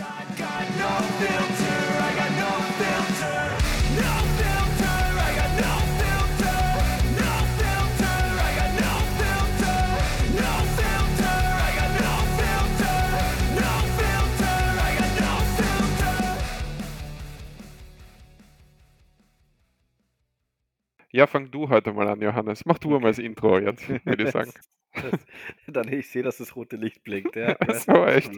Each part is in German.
time. Ja, fang du heute mal an, Johannes. Mach du mal das Intro jetzt, würde ich sagen. Das, dann ich sehe, dass das rote Licht blinkt. Ja, so, was echt?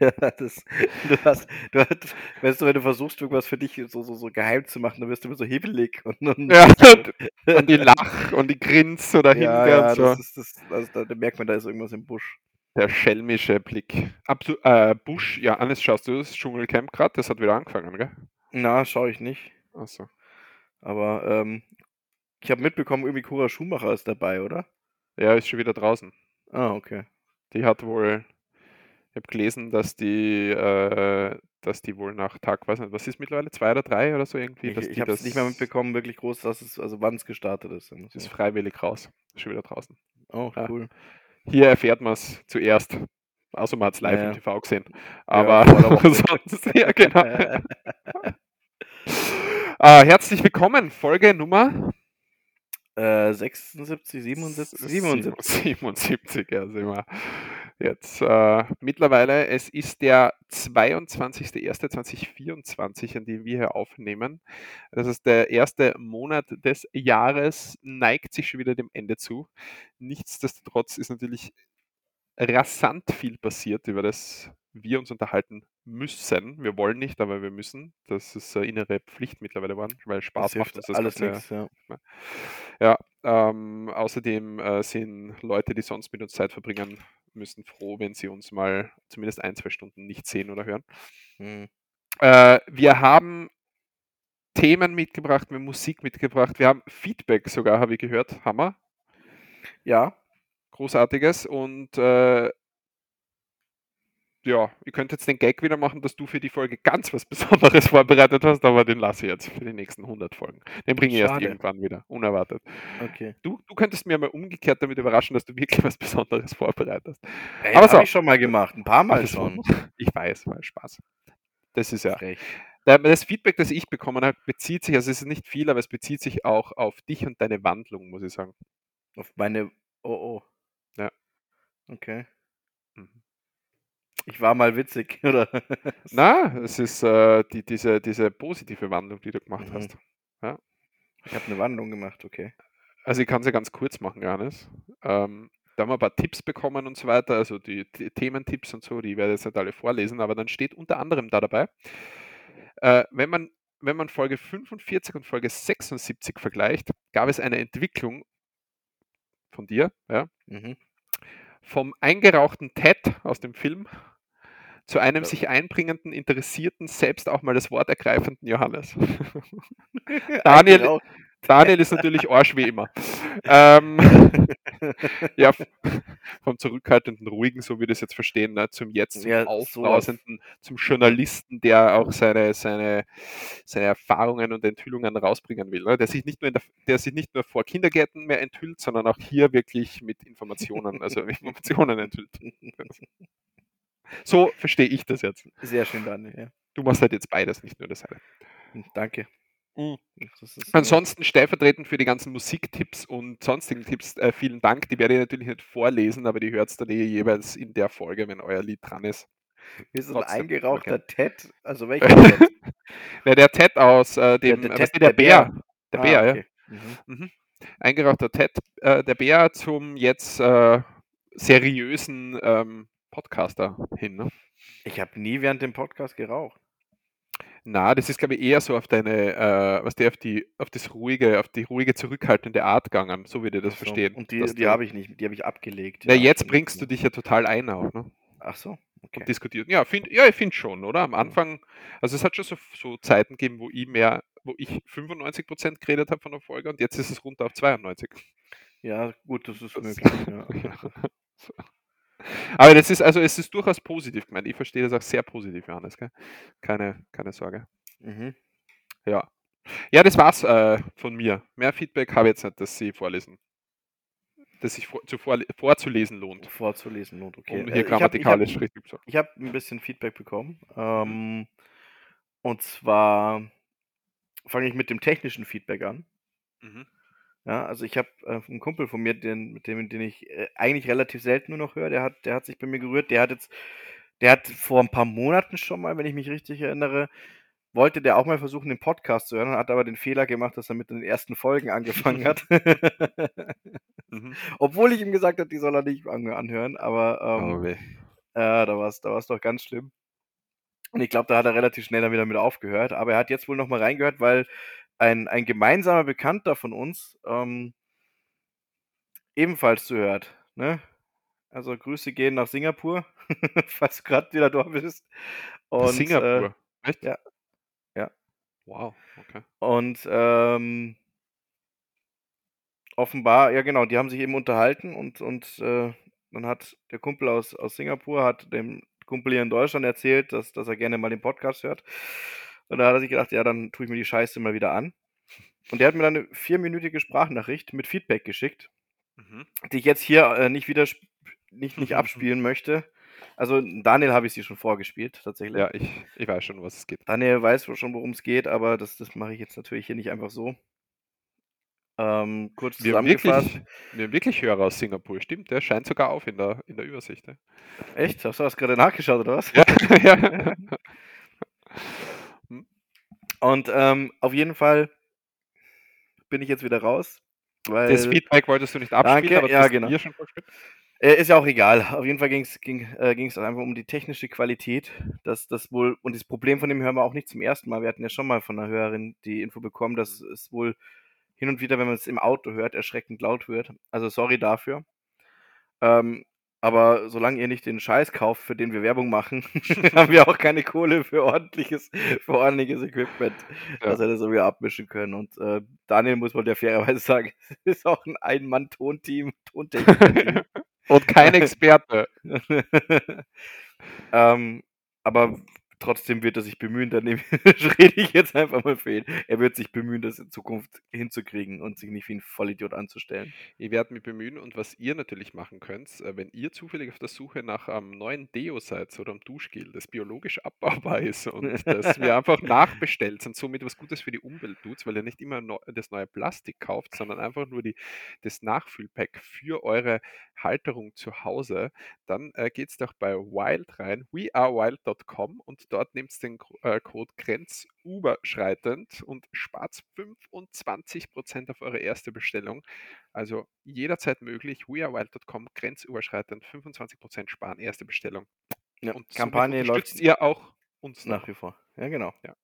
Ja, das, du hast, du hast, weißt du, wenn du versuchst, irgendwas für dich so, so, so geheim zu machen, dann wirst du immer so hibbelig und, und Ja, und, und die Lach und die Grins oder ja, ja, so. das ist das, also da, da merkt man, da ist irgendwas im Busch. Der schelmische Blick. Absu äh, Busch, ja, Hannes, schaust du das Dschungelcamp gerade? Das hat wieder angefangen, gell? Na, schaue ich nicht. Achso. Aber ähm, ich habe mitbekommen, irgendwie Cora Schumacher ist dabei, oder? Ja, ist schon wieder draußen. Ah, okay. Die hat wohl, ich habe gelesen, dass die, äh, dass die wohl nach Tag, weiß nicht, was ist mittlerweile, zwei oder drei oder so irgendwie, Ich, ich habe es das, nicht mehr mitbekommen, wirklich groß, dass es, also wann es gestartet ist. das ist freiwillig raus. Ist schon wieder draußen. Oh, Ja. cool. Hier erfährt man es zuerst. Außer man hat es live Ja, im ja. TV gesehen. Ja, Aber Woche. sonst, ja, genau. äh, herzlich willkommen, Folge Nummer Äh, 76, 77, 77. 77, ja, sind wir jetzt. Äh, mittlerweile, es ist der 22.01.2024, an dem wir hier aufnehmen. Das ist der erste Monat des Jahres, neigt sich schon wieder dem Ende zu. Nichtsdestotrotz ist natürlich rasant viel passiert, über das wir uns unterhalten müssen. Wir wollen nicht, aber wir müssen. Das ist eine innere Pflicht mittlerweile geworden, weil Spaß Das macht uns das alles Ganze nichts, ja. ja, ähm, außerdem äh, sind Leute, die sonst mit uns Zeit verbringen, müssen froh, wenn sie uns mal zumindest ein, zwei Stunden nicht sehen oder hören. Hm. Äh, wir haben Themen mitgebracht, wir haben Musik mitgebracht, wir haben Feedback sogar, habe ich gehört. Hammer. Ja, Großartiges. Und äh, ja, ich könnte jetzt den Gag wieder machen, dass du für die Folge ganz was Besonderes vorbereitet hast, aber den lasse ich jetzt für die nächsten 100 Folgen. Den bringe ich erst Schade. irgendwann wieder, unerwartet. okay. Du, du könntest mir mal umgekehrt damit überraschen, dass du wirklich was Besonderes vorbereitest. Ey, Aber Aber so. habe ich schon mal gemacht, ein paar Mal schon. Ich weiß, war Spaß. Das ist ja. Frech. Das Feedback, das ich bekommen habe, bezieht sich, also es ist nicht viel, aber es bezieht sich auch auf dich und deine Wandlung, muss ich sagen. Auf meine. Oh oh. Ja. Okay. Ich war mal witzig, oder? Na, es ist äh, die, diese, diese positive Wandlung, die du gemacht Mhm. hast. Ich habe eine Wandlung gemacht, okay. Also ich kann sie ganz kurz machen, Johannes. Ähm, da haben wir ein paar Tipps bekommen und so weiter, also die, die Thementipps und so, die werde ich jetzt nicht alle vorlesen, aber dann steht unter anderem da dabei, äh, wenn, man, wenn man Folge 45 und Folge 76 vergleicht, gab es eine Entwicklung von dir, ja, Mhm. vom eingerauchten Ted aus dem Film zu einem Ja. sich einbringenden, interessierten, selbst auch mal das Wort ergreifenden Johannes. Daniel, Eingeraucht. Daniel ist natürlich Arsch wie immer. Ähm, ja, vom zurückhaltenden, ruhigen, so wie wir das jetzt verstehen, ne, zum jetzt zum Ja, aufbrausenden, zum Journalisten, der auch seine, seine, seine Erfahrungen und Enthüllungen rausbringen will. Ne, der, sich nicht nur in der, der sich nicht nur vor Kindergärten mehr enthüllt, sondern auch hier wirklich mit Informationen, also Informationen enthüllt. So verstehe ich das jetzt. Sehr schön, Daniel. Ja. Du machst halt jetzt beides, nicht nur das eine. Hm, Danke. Mhm. Ansonsten stellvertretend für die ganzen Musiktipps und sonstigen Tipps, äh, vielen Dank. Die werde ich natürlich nicht vorlesen, aber die hört es dann eh jeweils in der Folge, wenn euer Lied dran ist. Wie ist ein eingerauchter Ted? Also welcher Ted? Ja, der Ted aus äh, dem, der äh, Ted, der der Bär. Bär. Der Ah, Bär, ja. okay. Mhm. Mhm. Eingerauchter Ted, äh, der Bär zum jetzt äh, seriösen ähm, Podcaster hin. Ne? Ich habe nie während dem Podcast geraucht. Na, das ist, glaube ich, eher so auf deine, äh, was der auf die, auf das ruhige, auf die ruhige, zurückhaltende Art gegangen, so wie wir das so. verstehen. Und die, die habe ich nicht, die habe ich abgelegt. Na, ja, jetzt bringst du dich ja total ein auch, ne? Ach so, okay. und diskutiert. Ja, find, ja ich finde schon, oder? Am Anfang, also es hat schon so, so Zeiten gegeben, wo ich mehr, wo ich 95% geredet habe von der Folge und jetzt ist es runter auf 92. Ja, gut, das ist Das- möglich. Ja. Aber das ist, also es ist durchaus positiv gemeint. Ich verstehe das auch sehr positiv, Johannes, gell? Keine, keine Sorge. Mhm. Ja. Ja, das war's äh, von mir. Mehr Feedback habe ich jetzt nicht, dass Sie vorlesen. das sich vor, zuvor, vorzulesen lohnt. Vorzulesen lohnt, okay. Um Äh, hier ich habe ich grammatikalisch hab, richtig zu ein bisschen Feedback bekommen. Ähm, und zwar fange ich mit dem technischen Feedback an. Mhm. Ja, also ich habe äh, einen Kumpel von mir, den, mit dem, den ich äh, eigentlich relativ selten nur noch höre, der hat, der hat sich bei mir gerührt. Der hat jetzt, der hat vor ein paar Monaten schon mal, wenn ich mich richtig erinnere, wollte der auch mal versuchen, den Podcast zu hören, hat aber den Fehler gemacht, dass er mit den ersten Folgen angefangen hat. Mhm. Obwohl ich ihm gesagt habe, die soll er nicht an anhören, aber ähm, Oh, weh. äh, da war es da war's doch ganz schlimm. Und ich glaube, da hat er relativ schnell dann wieder mit aufgehört. Aber er hat jetzt wohl noch mal reingehört, weil ein, ein gemeinsamer Bekannter von uns ähm, ebenfalls zuhört. Ne? Also Grüße gehen nach Singapur, falls du gerade wieder dort bist. Und, Singapur. Echt? ja. Ja. Wow, okay. Und ähm, offenbar, ja genau, die haben sich eben unterhalten und, und äh, dann hat der Kumpel aus, aus Singapur hat dem Kumpel hier in Deutschland erzählt, dass, dass er gerne mal den Podcast hört. Und da hat er sich gedacht, ja, dann tue ich mir die Scheiße mal wieder an. Und der hat mir dann eine vierminütige Sprachnachricht mit Feedback geschickt, Mhm. die ich jetzt hier äh, nicht wieder nicht, nicht abspielen möchte. Also Daniel habe ich sie schon vorgespielt, tatsächlich. Ja, ich, ich weiß schon, was es geht. Daniel weiß schon, worum es geht, aber das, das mache ich jetzt natürlich hier nicht einfach so. Ähm, kurz Wir haben, zusammengefasst. wirklich, wir haben wirklich Hörer aus Singapur, stimmt. Der scheint sogar auf in der, in der Übersicht. Ja. Echt? Hast du das gerade nachgeschaut oder was? Ja, ja. Und ähm, auf jeden Fall bin ich jetzt wieder raus. Weil, Das Feedback wolltest du nicht abspielen, Danke, aber das ja, genau. mir schon vorgespielt. Äh, ist ja auch egal. Auf jeden Fall ging's, ging es äh, ging's einfach um die technische Qualität. Das, das wohl, und das Problem von dem hören wir auch nicht zum ersten Mal. Wir hatten ja schon mal von einer Hörerin die Info bekommen, dass es wohl hin und wieder, wenn man es im Auto hört, erschreckend laut wird. Also sorry dafür. Ähm, aber solange ihr nicht den Scheiß kauft, für den wir Werbung machen, haben wir auch keine Kohle für ordentliches, für ordentliches Equipment, Ja. dass wir das irgendwie abmischen können. Und äh, Daniel muss man der fairerweise sagen, ist auch ein Ein-Mann-Tonteam, Tontechniker-Team. Und kein Experte. ähm, aber trotzdem wird er sich bemühen, dann rede ich jetzt einfach mal für ihn. Er wird sich bemühen, das in Zukunft hinzukriegen und sich nicht wie ein Vollidiot anzustellen. Ich werde mich bemühen und was ihr natürlich machen könnt, äh, wenn ihr zufällig auf der Suche nach einem neuen Deo seid oder einem Duschgel, das biologisch abbaubar ist und das wir einfach nachbestellt und somit was Gutes für die Umwelt tut, weil ihr nicht immer das neue Plastik kauft, sondern einfach nur die, das Nachfüllpack für eure Halterung zu Hause, dann äh, geht es doch bei Wild rein, wearewild.com und dort nehmt den äh, Code grenzüberschreitend und spart 25% auf eure erste Bestellung. Also jederzeit möglich, wearewild.com, grenzüberschreitend, 25% sparen, erste Bestellung. Ja, Und Kampagne läuft unterstützt ihr auch uns nach noch. wie vor. Ja, genau. Ja.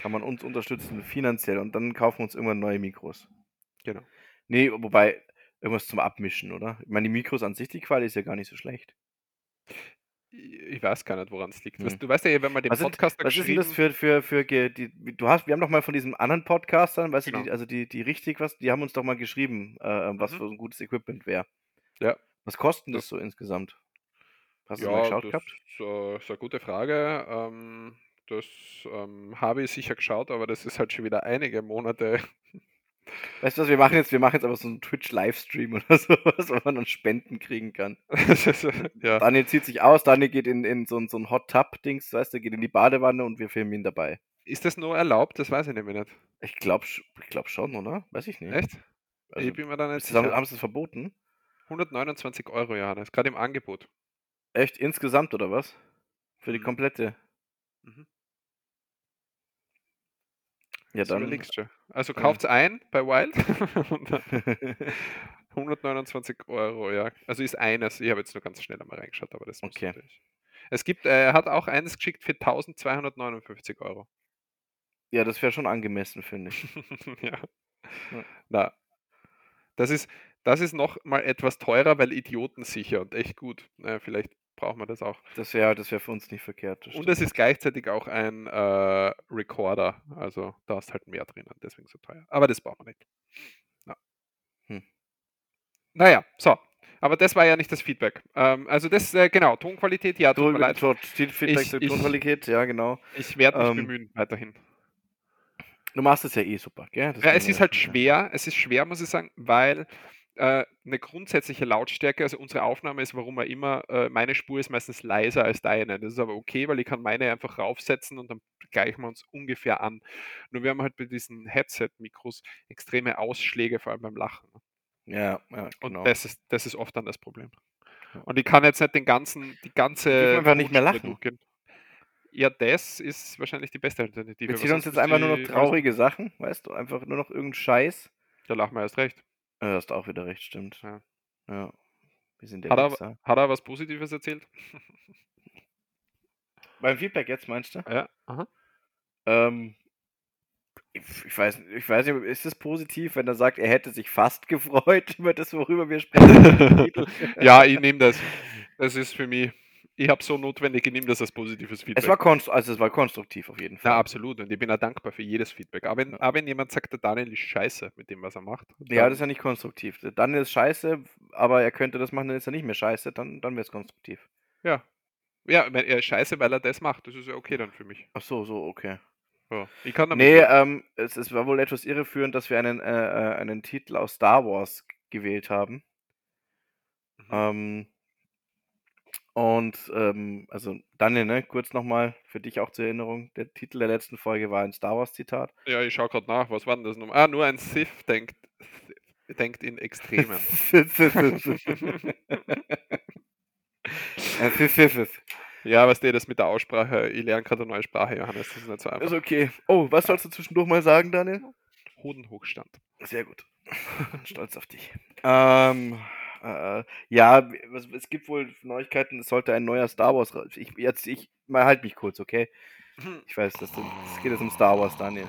Kann man uns unterstützen finanziell und dann kaufen wir uns irgendwann neue Mikros. Genau. Nee, wobei irgendwas zum Abmischen, oder? Ich meine, die Mikros an sich, die Quali ist ja gar nicht so schlecht. Ich weiß gar nicht, woran es liegt. Hm. du weißt ja, wenn man den Was, sind, Podcast da was ist denn das für, für, für die, du hast, wir haben doch mal von diesem anderen Podcastern, weißt du, Genau. die, also die, die richtig was, die haben uns doch mal geschrieben, äh, was Mhm. für ein gutes Equipment wäre. Ja. Was kostet das Das- so insgesamt? Hast du mal Ja, geschaut das gehabt? ist, äh, ist eine gute Frage. Ähm, das ähm, habe ich sicher geschaut, aber das ist halt schon wieder einige Monate. Weißt du was, wir machen jetzt, wir machen jetzt aber so einen Twitch-Livestream oder sowas, wo man dann Spenden kriegen kann. Das ist, ja. Daniel zieht sich aus, Daniel geht in, in so, ein- so ein Hot Tub-Dings, weißt du, geht in die Badewanne und wir filmen ihn dabei. Ist das nur erlaubt? Das weiß ich nämlich nicht. Ich glaube ich glaub schon, oder? Weiß ich nicht. Echt? Also, ich bin mir da nicht ist das, haben, sicher. haben sie es verboten? 129 Euro, Johannes, gerade im Angebot. Echt? Insgesamt oder was? Für die Mhm. komplette? Mhm. Ja, dann. überlegst du. Also Ja. kauft's ein bei Wild. Und dann 129 Euro, ja. Also ist eines. Ich habe jetzt nur ganz schnell einmal reingeschaut, aber das Okay. natürlich. Es gibt, äh, er hat auch eines geschickt für 1259 Euro. ja, das wäre schon angemessen, finde ich. ja. Ja. Na, das ist, das ist noch mal etwas teurer, weil idiotensicher und echt gut. Äh, vielleicht braucht man das auch. Das wäre das wär für uns nicht verkehrt. Und es ist gleichzeitig auch ein äh, Recorder. Also da ist halt mehr drinnen, deswegen so teuer. Aber das braucht man nicht. Ja. Hm. Naja, so. Aber das war ja nicht das Feedback. Ähm, also das, äh, genau, Tonqualität, ja, tut mir leid. Tot- Feedback Ich- ich- Tonqualität, ja, genau. Ich werde mich ähm, bemühen, weiterhin. Du machst es ja eh super, gell? Das Ja, es ist halt schwer. Es ist schwer, muss ich sagen, weil äh, 'ne grundsätzliche Lautstärke also, unsere Aufnahme ist, warum auch immer äh, meine Spur ist meistens leiser als deine. Das ist aber okay, weil ich kann meine einfach raufsetzen und dann gleichen wir uns ungefähr an. Nur wir haben halt bei diesen Headset-Mikros extreme Ausschläge, vor allem beim Lachen. Ja, ja, Und genau. das ist das ist oft dann das Problem. Ja. Und ich kann jetzt nicht den ganzen die ganze Dürfen einfach nicht mehr lachen. durchgehen. Ja, das ist wahrscheinlich die beste Alternative, Wir ziehen uns jetzt einfach nur noch ich traurige Sachen, weißt du? Einfach nur noch irgend 'n Scheiß. Da lachen wir erst recht. Ja, hast auch wieder recht, stimmt. Ja. Ja. Wir sind der Hat er Wichser. hat er was Positives erzählt? Beim Feedback jetzt, meinst du? Ja, aha. Ähm, ich ich weiß ich weiß nicht, ist es positiv, wenn er sagt, er hätte sich fast gefreut über das, worüber wir sprechen? Ja, ich nehme das. Das ist für mich ich habe so notwendig, ich nehme das als positives Es Feedback. war konst also, es war konstruktiv auf jeden Ja, Fall. absolut und ich bin auch dankbar für jedes Feedback. Auch wenn Ja. auch wenn jemand sagt, der Daniel ist scheiße mit dem, was er macht, Ja, das ist ja nicht konstruktiv. Der Daniel ist scheiße, aber er könnte das machen, dann ist er nicht mehr scheiße, dann dann wär's konstruktiv. Ja. Ja, er ist scheiße, weil er das macht. Das ist ja okay dann für mich. Ach so, so, okay. Ja, ich kann damit Ne, leben. ähm, es es war wohl etwas irreführend, dass wir einen äh, äh, einen Titel aus Star Wars gewählt haben. Mhm. Ähm und, ähm, also, Daniel, ne, kurz noch mal für dich auch zur Erinnerung, der Titel der letzten Folge war ein Star Wars Zitat. Ja, ich schaue grad nach. Was war denn das noch ah, nur ein Sith denkt denkt in Extremen. Ein Sith Sith Sith. Ja, weißt du, das mit der Aussprache ich lerne grad 'ne neue Sprache, Johannes, das ist nicht so Ist einfach. okay. Oh, was sollst du zwischendurch mal sagen, Daniel? Hodenhochstand. Sehr gut. Stolz auf dich. Ähm, äh, ja, es gibt wohl Neuigkeiten, es sollte ein neuer Star Wars ich jetzt ich mal halt mich kurz, okay? Ich weiß, es geht jetzt um Star Wars, Daniel.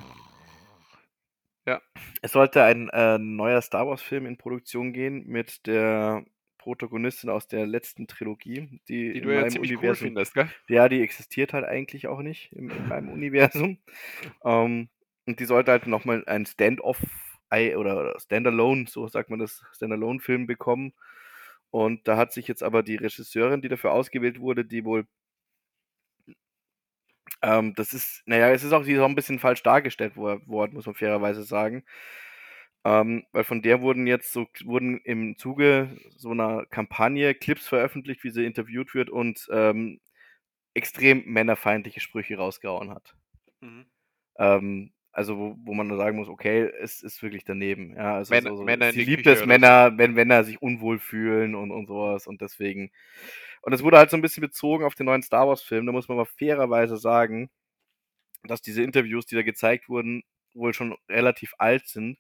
Ja. Es sollte ein, äh, neuer Star Wars Film in Produktion gehen mit der Protagonistin aus der letzten Trilogie, die Die in du ja meinem ziemlich cool Universum findest, gell? ja, die existiert halt eigentlich auch nicht in in meinem Universum. Ähm, und die sollte halt noch mal ein Stand-off oder Standalone, so sagt man das, Standalone-Film bekommen. Und da hat sich jetzt aber die Regisseurin, die dafür ausgewählt wurde, die wohl ähm, das ist na ja, es ist auch die ist auch 'n bisschen falsch dargestellt wor worden, muss man fairerweise sagen. Ähm, weil von der wurden jetzt so wurden im Zuge so 'ner Kampagne Clips veröffentlicht, wie sie interviewt wird und, ähm, extrem männerfeindliche Sprüche rausgehauen hat. Mhm. Also, wo wo man nur sagen muss, okay, es ist wirklich daneben. Ja, also Männer so so Männer sie liebt es, oder so. Männer wenn Männer sich unwohl fühlen und und so was und deswegen und es wurde halt so 'n bisschen bezogen auf den neuen Star Wars Film. Da muss man aber fairerweise sagen, dass diese Interviews, die da gezeigt wurden, wohl schon relativ alt sind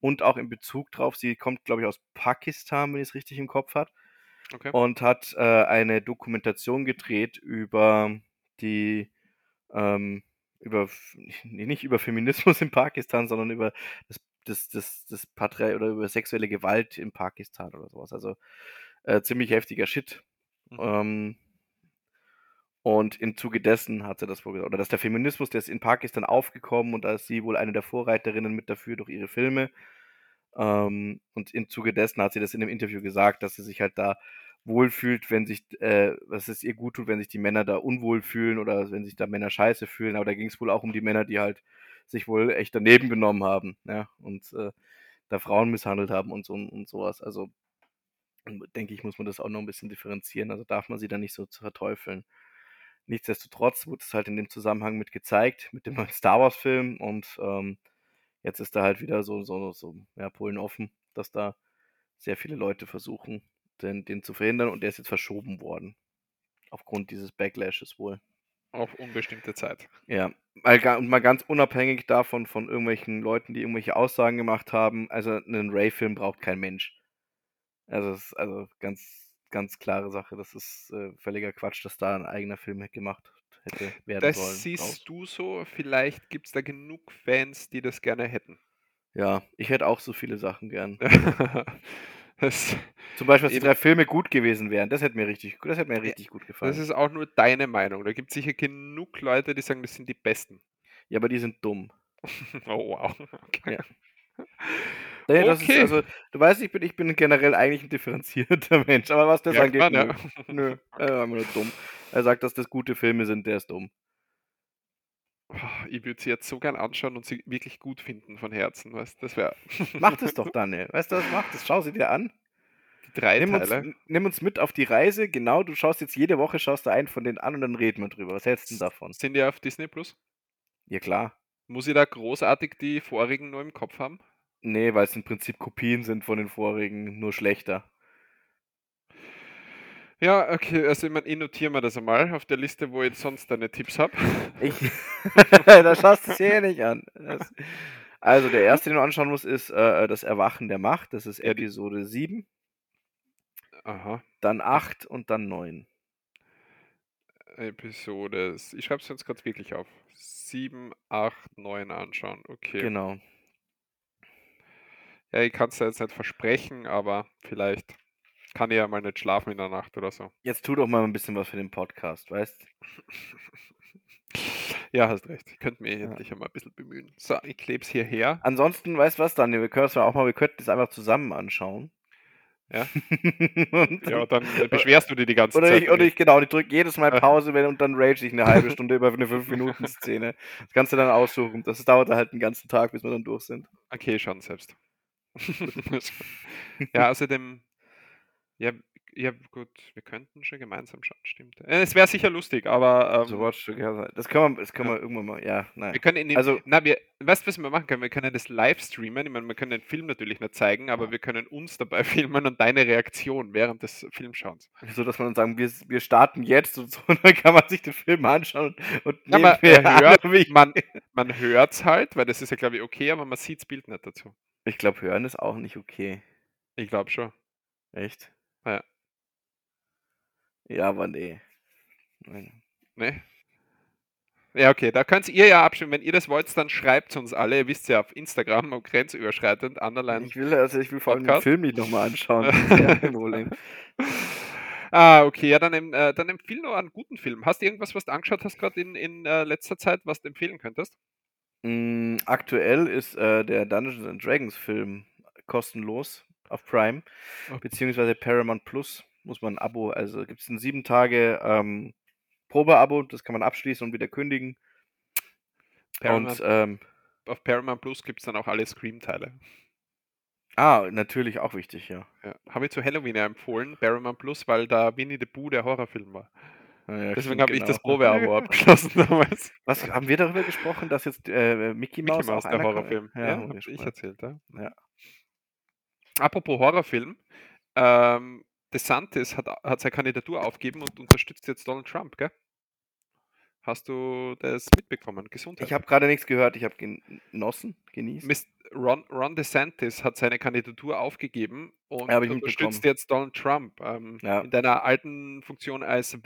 und auch in Bezug drauf sie kommt, glaube ich, aus Pakistan, wenn ich's richtig im Kopf habe Okay. und hat, äh, eine Dokumentation gedreht über die, ähm über nicht über Feminismus in Pakistan, sondern über das das das das Patria oder über sexuelle Gewalt in Pakistan oder so was. Also, äh, ziemlich heftiger Shit. Mhm. Ähm und im Zuge dessen hat sie das wohl oder dass der Feminismus, der ist in Pakistan aufgekommen und da ist sie wohl eine der Vorreiterinnen mit dafür durch ihre Filme. Ähm, und im Zuge dessen hat sie das in 'nem Interview gesagt, dass sie sich halt da wohlfühlt, wenn sich äh, dass es ihr guttut, wenn sich die Männer da unwohl fühlen oder wenn sich da Männer scheiße fühlen. Aber da ging's wohl auch um die Männer, die halt sich wohl echt daneben genommen haben, ja, und, äh, da Frauen misshandelt haben und so und so was. Also, denke ich, muss man das auch noch 'n bisschen differenzieren. Also, darf man sie da nicht so verteufeln. Nichtsdestotrotz wurde es halt in dem Zusammenhang mit gezeigt, mit dem neuen Star Wars Film und, ähm, jetzt ist da halt wieder so so so, ja, Polen offen, dass da sehr viele Leute versuchen, den den zu verhindern und der ist jetzt verschoben worden aufgrund dieses Backlashes wohl. Auf unbestimmte Zeit. Ja, und mal ganz unabhängig davon von irgendwelchen Leuten, die irgendwelche Aussagen gemacht haben, also 'nen Rey-Film braucht kein Mensch. Also, das ist also ganz ganz klare Sache. Das ist, äh, völliger Quatsch, dass da 'n eigener Film gemacht hätte werden sollen Das siehst du so, vielleicht gibt's da genug Fans, die das gerne hätten. Ja, ich hätte auch so viele Sachen gern. Das Zum Beispiel, dass die 3 Filme gut gewesen wären. Das hätte mir richtig das hätte mir Ja, richtig gut das gefallen. ist auch nur deine Meinung. Da gibt's sicher genug Leute, die sagen, das sind die Besten. Ja, aber die sind dumm. Oh wow, okay. Ja. Ne, das ist Okay. also du weißt, ich bin ich bin generell eigentlich 'n differenzierter Mensch, aber was das Merkt angeht, man, nö. ja. Nö, er einfach nur dumm. Er sagt, dass das gute Filme sind, der ist dumm. Oh, ich würde sie jetzt so gern anschauen und sie wirklich gut finden von Herzen, weißt Das wäre. Mach das doch, Daniel. Weißt du, was mach das? Schau sie dir an. Die drei Nimm uns, Teile. nimm uns mit auf die Reise. Genau, du schaust jetzt jede Woche schaust du einen von den an und dann reden wir drüber. Was hältst du davon? Sind die auf Disney Plus? Ja, klar. Muss ich da großartig die vorigen nur im Kopf haben? Nee, weil es im Prinzip Kopien sind von den vorigen, nur schlechter. Ja, okay, also ich, mein, ich notiere mir das einmal auf der Liste, wo ich sonst deine Tipps habe. Ich, da schaust du es eh nicht an. Das, also der erste, den du anschauen musst, ist äh, das Erwachen der Macht. Das ist Ja, Episode 7, Aha, dann 8 und dann 9. Episode. Ich schreibe es jetzt gerade wirklich auf. 7, 8, 9 anschauen. Okay. Genau. Ja, ich kann es jetzt nicht versprechen, aber vielleicht kann ich ja mal nicht schlafen in der Nacht oder so. Jetzt tu doch mal ein bisschen was für den Podcast, weißt? Ja, hast recht. Ich könnte Ja. endlich einmal ein bisschen bemühen. So, ich klebe es hierher. Ansonsten, weißt du was, Daniel? Wir können es auch mal, wir könnten das einfach zusammen anschauen. Ja. und, Ja, dann beschwerst du dir die ganze oder Zeit. ich, oder ich, genau, ich drücke jedes Mal Ja. Pause wenn, und dann rage ich eine halbe Stunde über eine 5-Minuten-Szene. Das kannst du dann aussuchen. Das dauert halt einen ganzen Tag, bis wir dann durch sind. Okay, schauen selbst. ja, außerdem, ja, ja, gut, wir könnten schon gemeinsam schauen, stimmt. Äh, Es wäre sicher lustig, aber ähm, So Watch Together. Das können wir, das können Ja. wir irgendwann mal, ja, nein. wir können in den, Also- na, wir, weißt du, was wir machen können? Wir können das live streamen. Ich meine, wir können den Film natürlich nicht zeigen, aber wir können uns dabei filmen und deine Reaktion während des Filmschauens. So, dass man dann sagen, wir, wir starten jetzt und so, und dann kann man sich den Film anschauen und Ja, er hört, andere- man, man hört es halt, weil das ist ja, glaube ich, okay, aber man sieht das Bild nicht dazu. Ich glaube, hören ist auch nicht okay. Ich glaube schon. Echt? Ja. Ja, aber nee. Nein. Ne? Ja, okay, da könnt ihr ja abstimmen. Wenn ihr das wollt, dann schreibt uns alle. Ihr wisst ja auf Instagram, grenzüberschreitend, underline. Ich will, also ich will vor allem den? Film nicht nochmal anschauen. Das ist ja kein Problem. ah, okay, ja, dann, äh, dann empfiehl noch einen guten Film. Hast du irgendwas, was du angeschaut hast, gerade in, in äh, letzter Zeit, was du empfehlen könntest? Mm, aktuell ist äh, der Dungeons and Dragons Film kostenlos auf Prime, Oh. beziehungsweise Paramount Plus muss man ein Abo, also gibt es ein sieben Tage ähm, Probeabo, das kann man abschließen und wieder kündigen. Paramount, Und ähm, auf Paramount Plus gibt es dann auch alle Scream-Teile. ah, natürlich auch wichtig, ja. Ja. Habe ich zu Halloween ja empfohlen, Paramount Plus, weil da Winnie the Pooh der Horrorfilm war. Ja, ja, Deswegen habe ich das genau. Probeabo abgeschlossen damals. Was haben wir darüber gesprochen, dass jetzt äh, Mickey Mouse, Mickey Mouse, auch der? Horrorfilm. Ja, Ja, haben wir hab ich erzählt, ja. Ja. Apropos Horrorfilm, ähm, DeSantis hat, hat seine Kandidatur aufgegeben und unterstützt jetzt Donald Trump, gell? Hast du das mitbekommen? Gesundheit. Ich habe gerade nichts gehört, ich habe genossen, genießt. Mist- Ron, Ron DeSantis hat seine Kandidatur aufgegeben und Ja, unterstützt jetzt Donald Trump. Ähm, Ja. In deiner alten Funktion als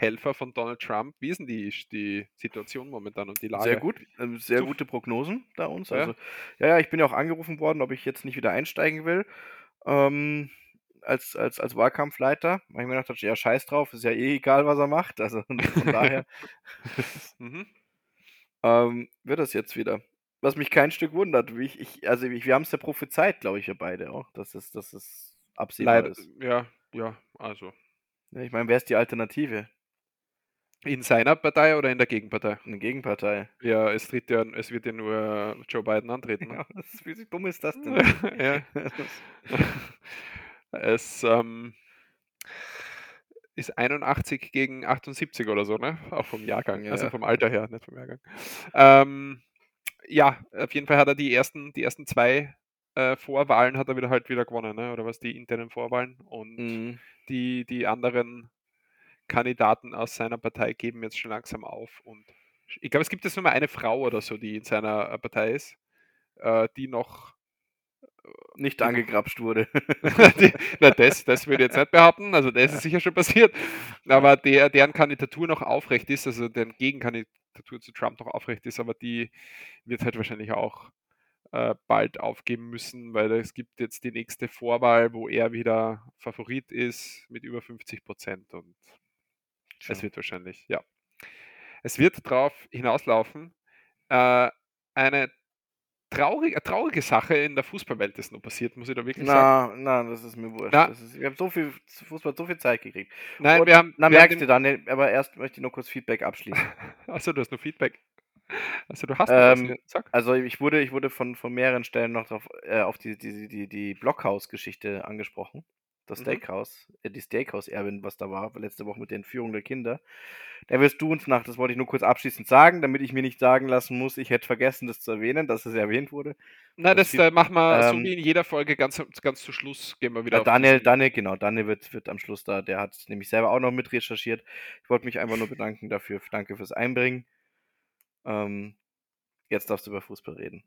Wahlkampfhelfer von Donald Trump. Wie ist denn die, die Situation momentan und die Lage? Sehr gut, ähm, sehr gute Prognosen da uns. Ja. Also, ja, ja, ich bin ja auch angerufen worden, ob ich jetzt nicht wieder einsteigen will. Ähm, als, als, als Wahlkampfleiter. Weil ich mir gedacht habe, ja, scheiß drauf, ist ja eh egal, was er macht. Also von daher Mhm. ähm, wird das jetzt wieder. Was mich kein Stück wundert. Wie ich, ich, also ich, wir haben es ja prophezeit, glaube ich, wir beide auch, dass es, dass es absehbar Leider, ist. ja, ja, also. Ja, ich meine, wer ist die Alternative? In seiner Partei oder in der Gegenpartei? Eine Gegenpartei. Ja, es, tritt ja, es wird ja nur Joe Biden antreten. Ja, das wie dumm ist das denn? ja. Es ähm, ist 81 gegen 78 oder so, ne? Auch vom Jahrgang, also Ja. vom Alter her, nicht vom Jahrgang. Ähm, ja, auf jeden Fall hat er die ersten, die ersten zwei äh, Vorwahlen hat er wieder halt wieder gewonnen, ne? Oder was die internen Vorwahlen und Mhm. die, die anderen Kandidaten aus seiner Partei geben jetzt schon langsam auf und ich glaube, es gibt jetzt nur mal eine Frau oder so, die in seiner äh, Partei ist, äh, die noch Nicht angegrapscht wurde. die, na, das, das würde ich jetzt nicht behaupten, also das ist sicher schon passiert, aber der, deren Kandidatur noch aufrecht ist, also deren Gegenkandidatur zu Trump noch aufrecht ist, aber die wird halt wahrscheinlich auch äh, bald aufgeben müssen, weil es gibt jetzt die nächste Vorwahl, wo er wieder Favorit ist mit über 50 Prozent und es Tja. wird wahrscheinlich, ja. Es wird darauf hinauslaufen, äh, eine traurig, eine traurige Sache in der Fußballwelt ist noch passiert, muss ich da wirklich sagen. Nein, nein, das ist mir wurscht. Na, ist, wir haben so viel Fußball, so viel Zeit gekriegt. nein, Und, wir haben. na, wir merkst haben du dann, aber erst möchte ich noch kurz Feedback abschließen. Achso, du hast noch Feedback. Also du hast Ähm. Also ich wurde, ich wurde von, von mehreren Stellen noch drauf, äh, auf die, die, die, die Blockhaus-Geschichte angesprochen. Das Mhm. Steakhouse, äh, die Steakhouse-Erbin, was da war, letzte Woche mit der Entführung der Kinder. Da wirst du uns nach, das wollte ich nur kurz abschließend sagen, damit ich mir nicht sagen lassen muss, ich hätte vergessen, das zu erwähnen, dass es erwähnt wurde. Nein, das das äh, machen wir so ähm, wie in jeder Folge ganz, ganz zu Schluss. Gehen wir wieder Ja, Daniel, Daniel, genau, Daniel wird, wird am Schluss da, der hat nämlich selber auch noch mit recherchiert. Ich wollte mich einfach nur bedanken dafür. Danke fürs Einbringen. Ähm, jetzt darfst du über Fußball reden.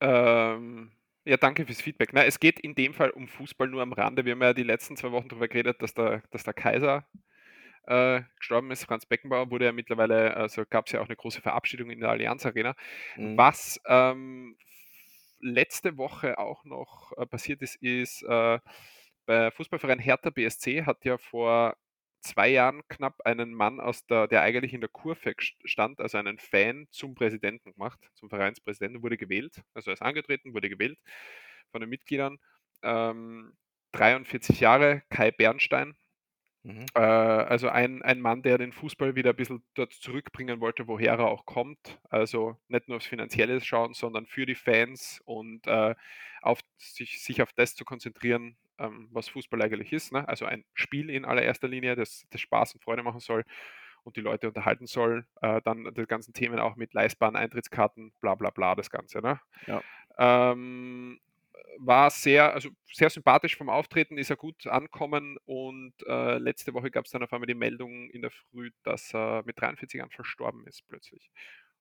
Ähm, ja, danke fürs Feedback. Na, es geht in dem Fall um Fußball nur am Rande. Wir haben ja die letzten zwei Wochen darüber geredet, dass der, dass der Kaiser äh, gestorben ist. Franz Beckenbauer wurde ja mittlerweile, also gab es ja auch eine große Verabschiedung in der Allianz Arena. Mhm. Was ähm, letzte Woche auch noch äh, passiert ist, ist, äh, bei Fußballverein Hertha BSC hat ja vor zwei Jahren knapp einen Mann aus der, der eigentlich in der Kurve stand, also einen Fan zum Präsidenten gemacht, zum Vereinspräsidenten, wurde gewählt, also er ist angetreten, wurde gewählt von den Mitgliedern. Ähm, 43 Jahre, Kai Bernstein, Mhm. äh, also ein, ein Mann, der den Fußball wieder ein bisschen dort zurückbringen wollte, woher er auch kommt. Also nicht nur aufs Finanzielle schauen, sondern für die Fans und äh, auf sich, sich auf das zu konzentrieren, ähm, was Fußball eigentlich ist. Ne? Also ein Spiel in allererster Linie, das, das Spaß und Freude machen soll und die Leute unterhalten soll. Äh, dann die ganzen Themen auch mit leistbaren Eintrittskarten, bla bla bla, das Ganze. Ne? Ja. Ähm, war sehr, also sehr sympathisch vom Auftreten, ist er gut ankommen und äh, letzte Woche gab es dann auf einmal die Meldung in der Früh, dass er mit 43 Jahren verstorben ist plötzlich.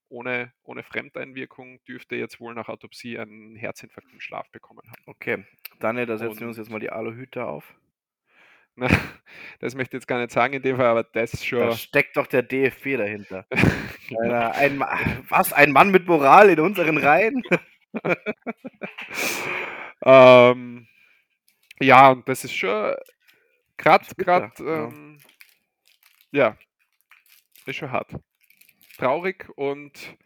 Ohne, ohne Fremdeinwirkung dürfte jetzt wohl nach Autopsie einen Herzinfarkt im Schlaf bekommen haben. Okay, Daniel, da setzen wir uns jetzt mal die Aluhüte auf. Na, das möchte ich jetzt gar nicht sagen in dem Fall, aber das schon. Da steckt doch der DFB dahinter. Genau. Einer- ein, was, ein Mann mit Moral in unseren Reihen? ähm, ja, und das ist schon gerade, gerade, ja. ähm, ja, ist schon hart. Traurig und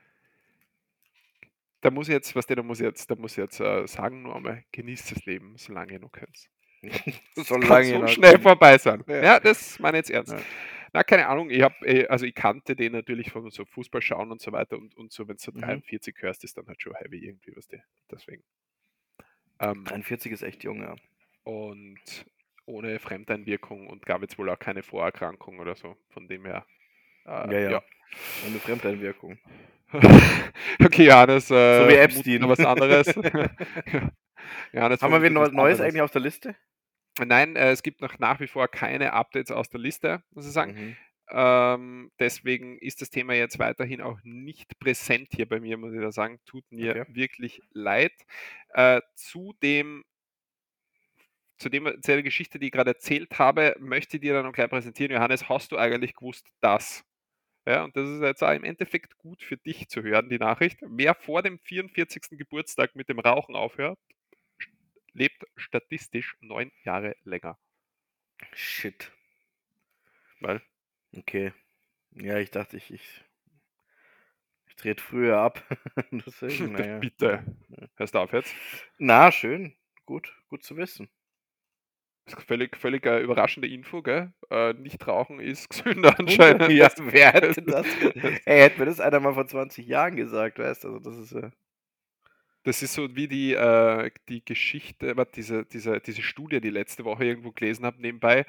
da muss ich jetzt, was der, da muss ich jetzt, da muss ich jetzt äh, sagen, nur einmal, genießt das Leben, solange ihr noch könnt. Solange so noch schnell könnt. vorbei sein. Ja. Ja, das meine ich jetzt ernst. Ja. Na, keine Ahnung, ich habe, also ich kannte den natürlich von so Fußball schauen und so weiter und, und so, wenn du so Mhm. 43 hörst, ist dann halt schon heavy irgendwie, was der, deswegen. Ähm, 43 ist echt jung, ja. und ohne Fremdeinwirkung und gab jetzt wohl auch keine Vorerkrankung oder so, von dem her. Äh, Ja, ja. Eine Fremdeinwirkung. okay, Johannes, äh, So wie Epstein. noch was anderes. Johannes Haben wir wieder was Neues eigentlich auf der Liste? Nein, äh, es gibt noch nach wie vor keine Updates aus der Liste, muss ich sagen. Mhm. Ähm, deswegen ist das Thema jetzt weiterhin auch nicht präsent hier bei mir, muss ich da sagen. Tut mir Okay. wirklich leid. Äh, zu dem, zu dem, zu der Geschichte, die ich gerade erzählt habe, möchte ich dir dann noch gleich präsentieren. Johannes, hast du eigentlich gewusst, dass? Ja, und das ist jetzt auch im Endeffekt gut für dich zu hören, die Nachricht. Wer vor dem 44. Geburtstag mit dem Rauchen aufhört, lebt statistisch neun Jahre länger. Shit. Weil Okay. Ja, ich dachte, ich, ich, ich trete früher ab. Deswegen, naja. Bitte. Hörst du auf jetzt? Na, schön. Gut, gut zu wissen. Das ist völlig, völlig äh, überraschende Info, gell? Äh, nicht rauchen ist gesünder anscheinend. ja, wer hätte das? Ey, hätte mir das einer mal vor 20 Jahren gesagt, weißt du? Also, das ist äh, Das ist so wie die, äh, die Geschichte, diese, diese, diese Studie, die ich letzte Woche irgendwo gelesen habe, nebenbei.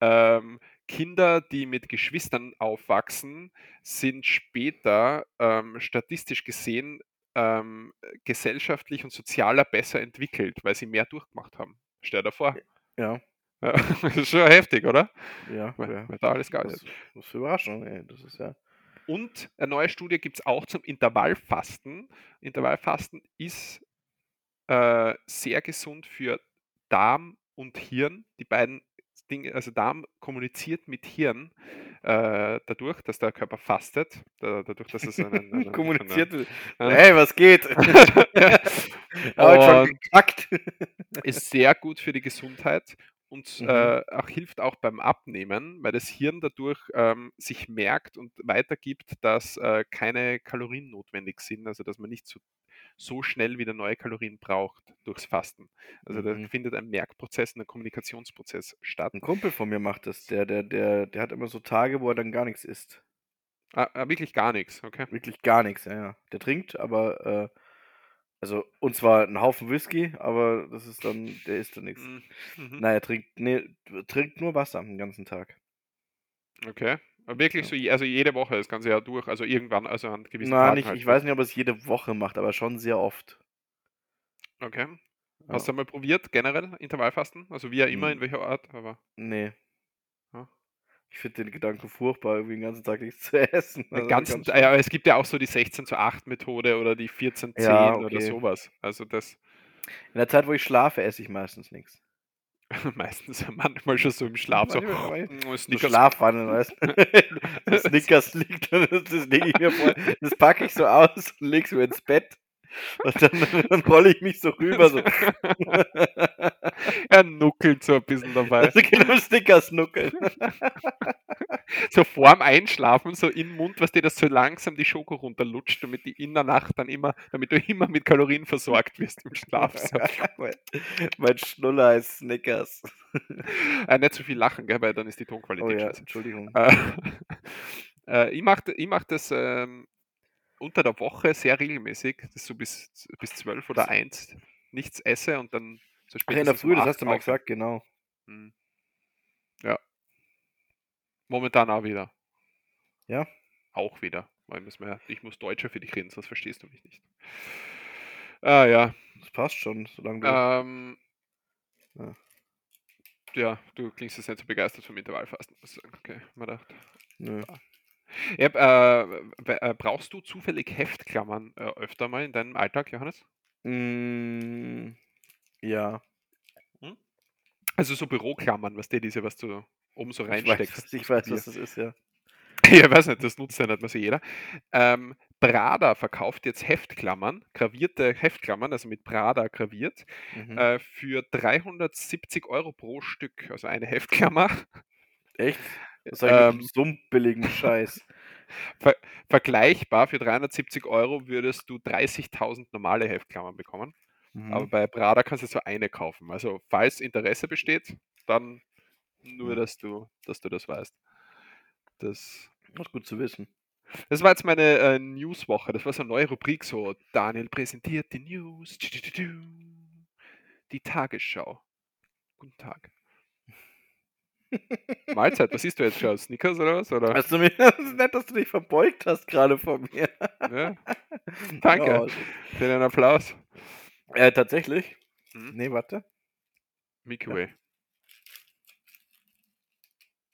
Ähm, Kinder, die mit Geschwistern aufwachsen, sind später ähm, statistisch gesehen ähm, gesellschaftlich und sozialer besser entwickelt, weil sie mehr durchgemacht haben. Stell dir vor. Ja, Ja, das ist schon heftig, oder? ja. Ja. da alles geil Was, ist. was für Überraschung, ey. Das ist ja. Und eine neue Studie gibt es auch zum Intervallfasten. Intervallfasten ist äh, sehr gesund für Darm und Hirn. Die beiden Dinge, also Darm kommuniziert mit Hirn äh, dadurch, dass der Körper fastet, da, dadurch, dass es einen, einen, Kommuniziert. Einen, Hey, was geht? Aber ist sehr gut für die Gesundheit und Mhm. äh, auch hilft auch beim Abnehmen, weil das Hirn dadurch ähm, sich merkt und weitergibt, dass äh, keine Kalorien notwendig sind, also dass man nicht zu, so schnell wieder neue Kalorien braucht durchs Fasten. Also da Mhm. findet ein Merkprozess, ein Kommunikationsprozess statt. Ein Kumpel von mir macht das. Der, der, der, der hat immer so Tage, wo er dann gar nichts isst. Ah, ah, wirklich gar nichts, okay. Wirklich gar nichts, ja, ja. Der trinkt, aber äh, also und zwar einen Haufen Whisky, aber das ist dann, der isst dann nichts. Mhm. Mhm. Nein, er trinkt, nee, trinkt nur Wasser den ganzen Tag. Okay. Aber wirklich Ja. so, also jede Woche das ganze Jahr durch, also irgendwann, also an gewissen Na, Tagen nicht, halt. ich weiß nicht, ob er es jede Woche macht, aber schon sehr oft. Okay. Ja. Hast du mal probiert, generell Intervallfasten? Also wie ja immer, in Mhm. welcher Art, aber Nee. Ich finde den Gedanken furchtbar, irgendwie den ganzen Tag nichts zu essen. Also ganzen, ganz ja, es gibt ja auch so die 16 zu 8 Methode oder die 14 10 Ja, oder okay. sowas. Also das In der Zeit, wo ich schlafe, esse ich meistens nichts. meistens manchmal schon so im Schlaf so, So Snickers. Schlafwandeln, weißt du? Snickers liegt und das, das lege ich mir vor. Das packe ich so aus und lege es mir ins Bett. Und dann, dann rolle ich mich so rüber. So. er nuckelt so ein bisschen dabei. Also genau Snickers nuckeln. so vorm Einschlafen, so im Mund, was dir das so langsam die Schoko runterlutscht, damit die in der Nacht dann immer, damit du immer mit Kalorien versorgt wirst im Schlaf. So. mein, mein Schnuller heißt Snickers. Äh, nicht zu viel lachen, gell, weil dann ist die Oh Tonqualität ja, scheiße. Entschuldigung. Äh, äh, ich mache ich mach das ähm, unter der Woche sehr regelmäßig, dass so bis, bis 12 oder 1 nichts esse und dann so Ach, in der spätestens um Früh, das 8 hast du mal gesagt, genau. Hm. Ja. Momentan auch wieder. Ja? Auch wieder. Weil ich muss, Deutscher für dich reden, sonst verstehst du mich nicht. Ah ja. Das passt schon, solange du. Ähm, Ja. ja, du klingst jetzt nicht so begeistert vom Intervallfasten. muss ich sagen. Okay, mal gedacht. Nö. Ja, äh, b- äh, brauchst du zufällig Heftklammern äh, öfter mal in deinem Alltag, Johannes? Mm, ja. Also so Büroklammern, was dir diese, was du oben so Ich weiß, reinsteckst. ich weiß, was das ist, ja. Ja, weiß nicht, das nutzt ja nicht mehr so jeder. Ähm, Prada verkauft jetzt Heftklammern, gravierte Heftklammern, also mit Prada graviert, Mhm. äh, für 370 Euro pro Stück. Also eine Heftklammer. Echt? Mit Ähm, dem so einem billigen Scheiß? ver vergleichbar für 370 Euro würdest du 30.000 normale Heftklammern bekommen. Aber Mhm. bei Prada kannst du so eine kaufen. Also falls Interesse besteht, dann nur, dass du, dass du das weißt. Das, Das ist gut zu wissen. das war jetzt meine äh, Newswoche. Das war so eine neue Rubrik, so Daniel präsentiert die News. Die Tagesschau. Guten Tag. Mahlzeit, was siehst du jetzt schon? Snickers oder was? Oder? Hast du mir, das ist nett, dass du dich verbeugt hast gerade von mir. Ja. Danke Oh, für den Applaus. äh, tatsächlich? Hm? Nee, warte. Milky Way.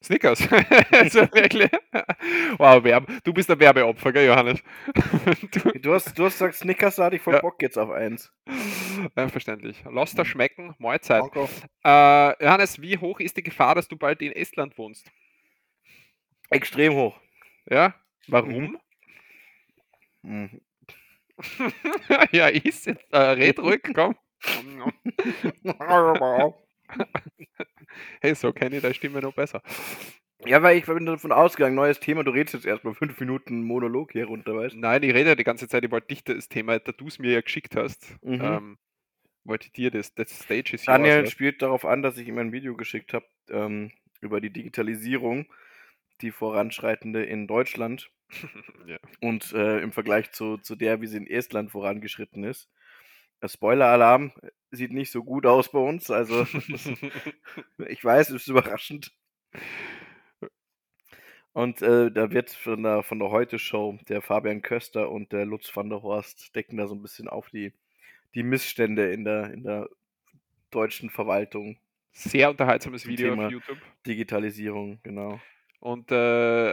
Snickers. Wow, Werb. Du bist ein Werbeopfer, gell, Johannes? du, Du hast, du hast gesagt, Snickers, da hatte ich voll Ja. Bock jetzt auf eins. äh, verständlich. Lass das schmecken. Mahlzeit. Äh, Johannes, wie hoch ist die Gefahr, dass du bald in Estland wohnst? Extrem hoch. Ja? Warum? Mhm. ja, ist jetzt. Äh, red ruhig, komm. Hey, so kenne ich deine Stimme noch besser. Ja, weil ich bin davon ausgegangen, neues Thema, du redest jetzt erstmal fünf Minuten Monolog hier runter, weißt du? Nein, ich rede ja die ganze Zeit, ich wollte dich das Thema, da du es mir ja geschickt hast, Mhm. ähm, wollte ich dir das, das Stage is yours, Daniel weißt spielt darauf an, dass ich ihm ein Video geschickt habe ähm, über die Digitalisierung, die voranschreitende in Deutschland ja. und äh, im Vergleich zu, zu der, wie sie in Estland vorangeschritten ist. Äh, Spoiler-Alarm äh, sieht nicht so gut aus bei uns, also ich weiß, es ist überraschend. Und äh, da wird von der, von der Heute-Show der Fabian Köster und der Lutz van der Horst decken da so ein bisschen auf die, die Missstände in der, in der deutschen Verwaltung. Sehr unterhaltsames Video Thema. auf YouTube. Digitalisierung, genau. Und äh,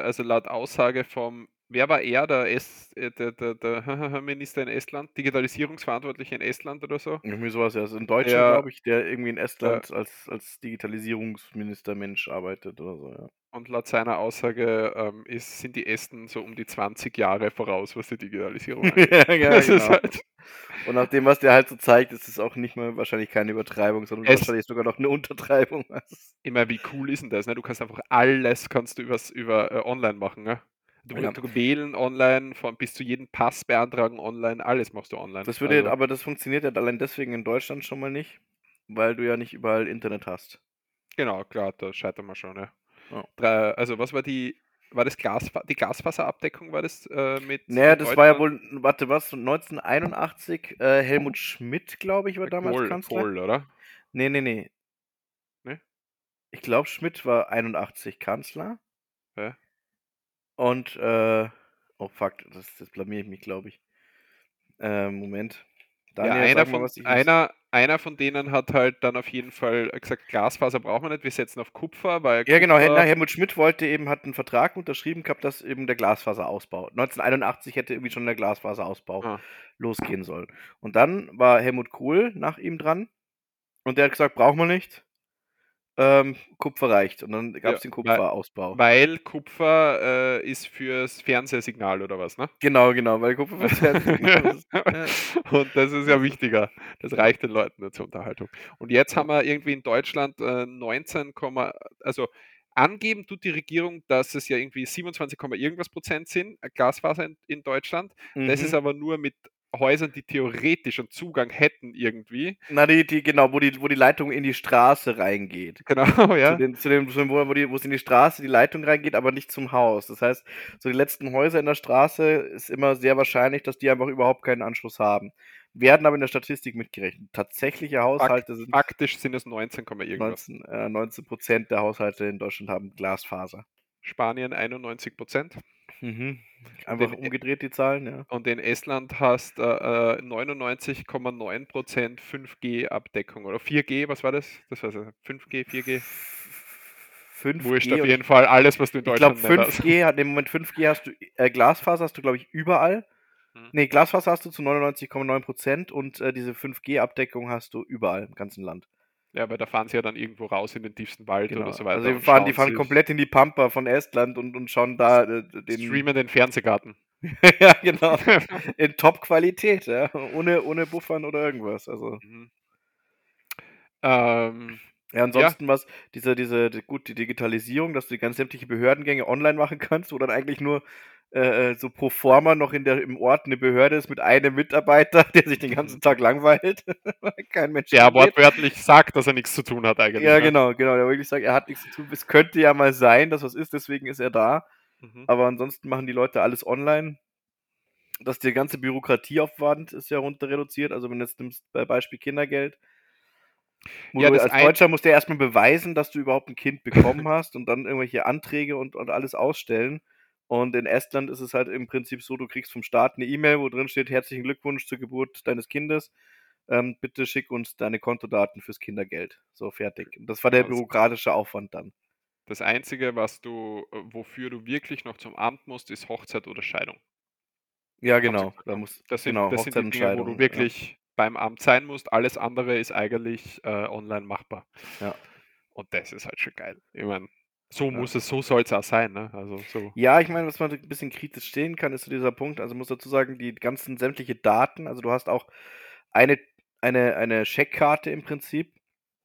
also laut Aussage vom, wer war er, der, es, äh, der, der, der Minister in Estland, Digitalisierungsverantwortliche in Estland oder so? Irgendwie sowas, ja. Also ein Deutscher, Ja. glaube ich, der irgendwie in Estland als, als Digitalisierungsminister Mensch arbeitet oder so, ja. Und laut seiner Aussage ähm, ist, sind die Esten so um die 20 Jahre voraus, was die Digitalisierung angeht. ja, ja, genau. halt, Und nach dem, was der halt so zeigt, ist es auch nicht mal wahrscheinlich keine Übertreibung, sondern Es- wahrscheinlich sogar noch eine Untertreibung. immer wie cool ist denn das? Ne? Du kannst einfach alles kannst du übers, über äh, online machen. Ne? Du, ja. du wählen online, von bis zu jedem Pass beantragen online, alles machst du online. Das würde, also, aber das funktioniert ja allein deswegen in Deutschland schon mal nicht, weil du ja nicht überall Internet hast. Genau, klar, da scheitern wir schon, ja. ja. Drei, also was war die, war das Glas, die Glasfaserabdeckung, war das äh, mit? Naja, das war ja wohl, warte, was, 1981, äh, Helmut Schmidt, glaube ich, war damals Kohl, Kanzler. Kohl, oder? Nee, nee, nee. Nee? Ich glaube, Schmidt war 81 Kanzler. Und, äh, oh fuck, das, das blamier ich mich, glaube ich. Äh, Moment. Daniel, ja, einer, von, mal, einer, einer von denen hat halt dann auf jeden Fall gesagt, Glasfaser brauchen wir nicht, wir setzen auf Kupfer, weil Ja, genau, Kupfer Helmut Schmidt wollte eben, hat einen Vertrag unterschrieben gehabt, dass eben der Glasfaserausbau, 1981 hätte irgendwie schon der Glasfaserausbau ah. losgehen sollen. Und dann war Helmut Kohl nach ihm dran und der hat gesagt, brauchen wir nicht ähm, Kupfer reicht. Und dann gab es ja, den Kupferausbau. Weil Kupfer äh, ist fürs Fernsehsignal oder was, ne? Genau, genau, weil Kupfer fürs Fernsehsignal ist. Und das ist ja wichtiger. Das reicht den Leuten zur Unterhaltung. Und jetzt haben wir irgendwie in Deutschland äh, 19, also angeben tut die Regierung, dass es ja irgendwie 27, irgendwas Prozent sind, äh, Glasfaser in, in Deutschland. Mhm. Das ist aber nur mit Häusern, die theoretisch einen Zugang hätten irgendwie. Na, die, die, genau, wo die, wo die Leitung in die Straße reingeht. Genau, ja. Zu, den, zu dem, wo, die, wo es in die Straße die Leitung reingeht, aber nicht zum Haus. Das heißt, so die letzten Häuser in der Straße ist immer sehr wahrscheinlich, dass die einfach überhaupt keinen Anschluss haben. Werden aber in der Statistik mitgerechnet. Tatsächliche Haushalte sind. Faktisch sind es 19, irgendwas. 19, äh, 19 Prozent der Haushalte in Deutschland haben Glasfaser. Spanien 91 Prozent. Mhm. Einfach in, umgedreht die Zahlen, ja. Und in Estland hast äh, 99,9% 5G-Abdeckung oder 4G, was war das? Das war 5G, 4G? 5G Wurscht auf jeden Fall, alles, was du in Deutschland Ich glaube, 5G, hat, im Moment 5G hast du, äh, Glasfaser hast du, glaube ich, überall. Hm. Nee, Glasfaser hast du zu 99,9% und äh, diese 5G-Abdeckung hast du überall im ganzen Land. Ja, weil da fahren sie ja dann irgendwo raus in den tiefsten Wald genau. oder so weiter. Also die fahren, die fahren komplett in die Pampa von Estland und, und schauen da äh, den. Streamen den Fernsehgarten. ja, genau. in Top-Qualität, ja. Ohne, ohne Buffern oder irgendwas. Also. Mhm. Ähm, ja, ansonsten ja. was, diese, diese, gut, die Digitalisierung, dass du die ganz sämtliche Behördengänge online machen kannst, wo dann eigentlich nur äh, äh, so pro forma noch in der, im Ort eine Behörde ist mit einem Mitarbeiter, der sich den ganzen Tag langweilt. Kein Mensch. Der wortwörtlich sagt, dass er nichts zu tun hat eigentlich. Ja, ne? genau, genau. Der wirklich sagt, er hat nichts zu tun. Es könnte ja mal sein, dass was ist, deswegen ist er da. Mhm. Aber ansonsten machen die Leute alles online. Dass der ganze Bürokratieaufwand ist ja runter reduziert. Also wenn du jetzt nimmst bei Beispiel Kindergeld, ja, als Deutscher musst du ja erstmal beweisen, dass du überhaupt ein Kind bekommen hast und dann irgendwelche Anträge und, und alles ausstellen. Und in Estland ist es halt im Prinzip so, du kriegst vom Staat eine E-Mail, wo drin steht, herzlichen Glückwunsch zur Geburt deines Kindes. Ähm, bitte schick uns deine Kontodaten fürs Kindergeld. So, fertig. Das war der bürokratische Aufwand dann. Das Einzige, was du, äh, wofür du wirklich noch zum Amt musst, ist Hochzeit oder Scheidung. Ja, genau. Da muss, das sind, genau, das sind die Dinge, wo du wirklich. Beim Amt sein musst. Alles andere ist eigentlich äh, online machbar. Ja. Und das ist halt schon geil. Ich meine, so muss ja. es, so soll es auch sein, ne? Also so. Ja, ich meine, was man ein bisschen kritisch stehen kann, ist so dieser Punkt. Also muss dazu sagen, die ganzen sämtliche Daten, also du hast auch eine, eine, eine Scheckkarte im Prinzip.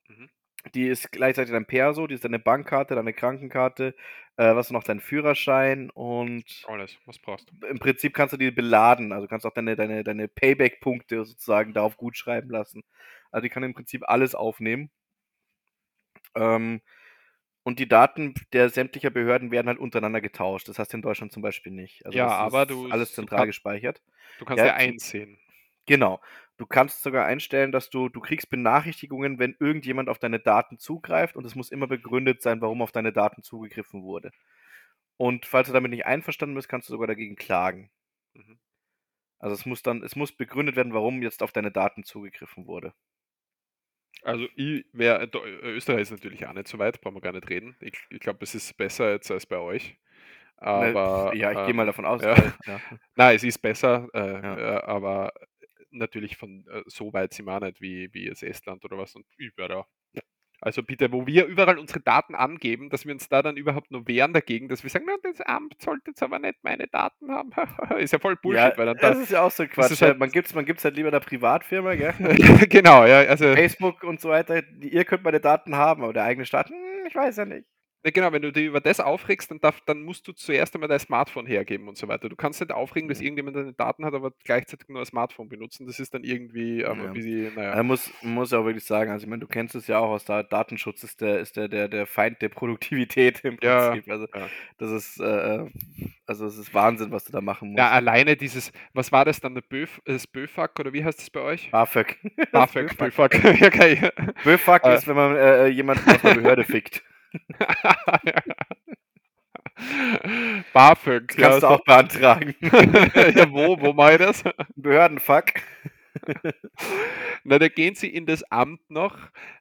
Mhm. Die ist gleichzeitig dein Perso, die ist deine Bankkarte, deine Krankenkarte, äh, was noch dein Führerschein und alles, was brauchst du. Im Prinzip kannst du die beladen, also kannst auch deine, deine, deine Payback-Punkte sozusagen darauf gut schreiben lassen. Also die kann im Prinzip alles aufnehmen. Ähm, und die Daten der sämtlicher Behörden werden halt untereinander getauscht. Das hast du in Deutschland zum Beispiel nicht. Also ja, aber du alles zentral du gespeichert. Du kannst ja, ja einsehen. Genau. Du kannst sogar einstellen, dass du, du kriegst Benachrichtigungen, wenn irgendjemand auf deine Daten zugreift und es muss immer begründet sein, warum auf deine Daten zugegriffen wurde. Und falls du damit nicht einverstanden bist, kannst du sogar dagegen klagen. Mhm. Also es muss dann, es muss begründet werden, warum jetzt auf deine Daten zugegriffen wurde. Also ich wär, Österreich ist natürlich auch nicht so weit, brauchen wir gar nicht reden. Ich, ich glaube, es ist besser jetzt als bei euch. Ne, aber, ja, ich ähm, gehe mal davon aus. Ja. Weil, ja. Nein, es ist besser, äh, ja. äh, aber natürlich von äh, so weit sind wir auch nicht wie, wie jetzt Estland oder was und überall also bitte, wo wir überall unsere Daten angeben, dass wir uns da dann überhaupt nur wehren dagegen, dass wir sagen, na, das Amt sollte jetzt aber nicht meine Daten haben. ist ja voll Bullshit. Ja, weil dann das, das ist ja auch so Quatsch. Halt, man gibt es man gibt's halt lieber der Privatfirma, gell? genau, ja. Also, Facebook und so weiter, ihr könnt meine Daten haben, aber der eigene Staat, hm, ich weiß ja nicht. Ja, genau, wenn du dich über das aufregst, dann, darf, dann musst du zuerst einmal dein Smartphone hergeben und so weiter. Du kannst nicht aufregen, dass irgendjemand deine Daten hat, aber gleichzeitig nur ein Smartphone benutzen. Das ist dann irgendwie ähm, Ja. ein bisschen, naja. Man muss, man muss ja auch wirklich sagen, also ich meine, du kennst es ja auch aus der Datenschutz ist der, ist der, der, der Feind der Produktivität im Ja, Prinzip. Also ja. das ist, äh, also es ist Wahnsinn, was du da machen musst. Ja, alleine dieses, was war das dann, der Böf, das BÖFAG oder wie heißt das bei euch? BAföG. BAföG, ja. BöFAG Äh. ist, wenn man äh, jemanden aus einer Behörde fickt. BAföG. Das kannst du auch beantragen. ja, wo, wo mache ich das? Behördenfuck. Na, da gehen sie in das Amt noch,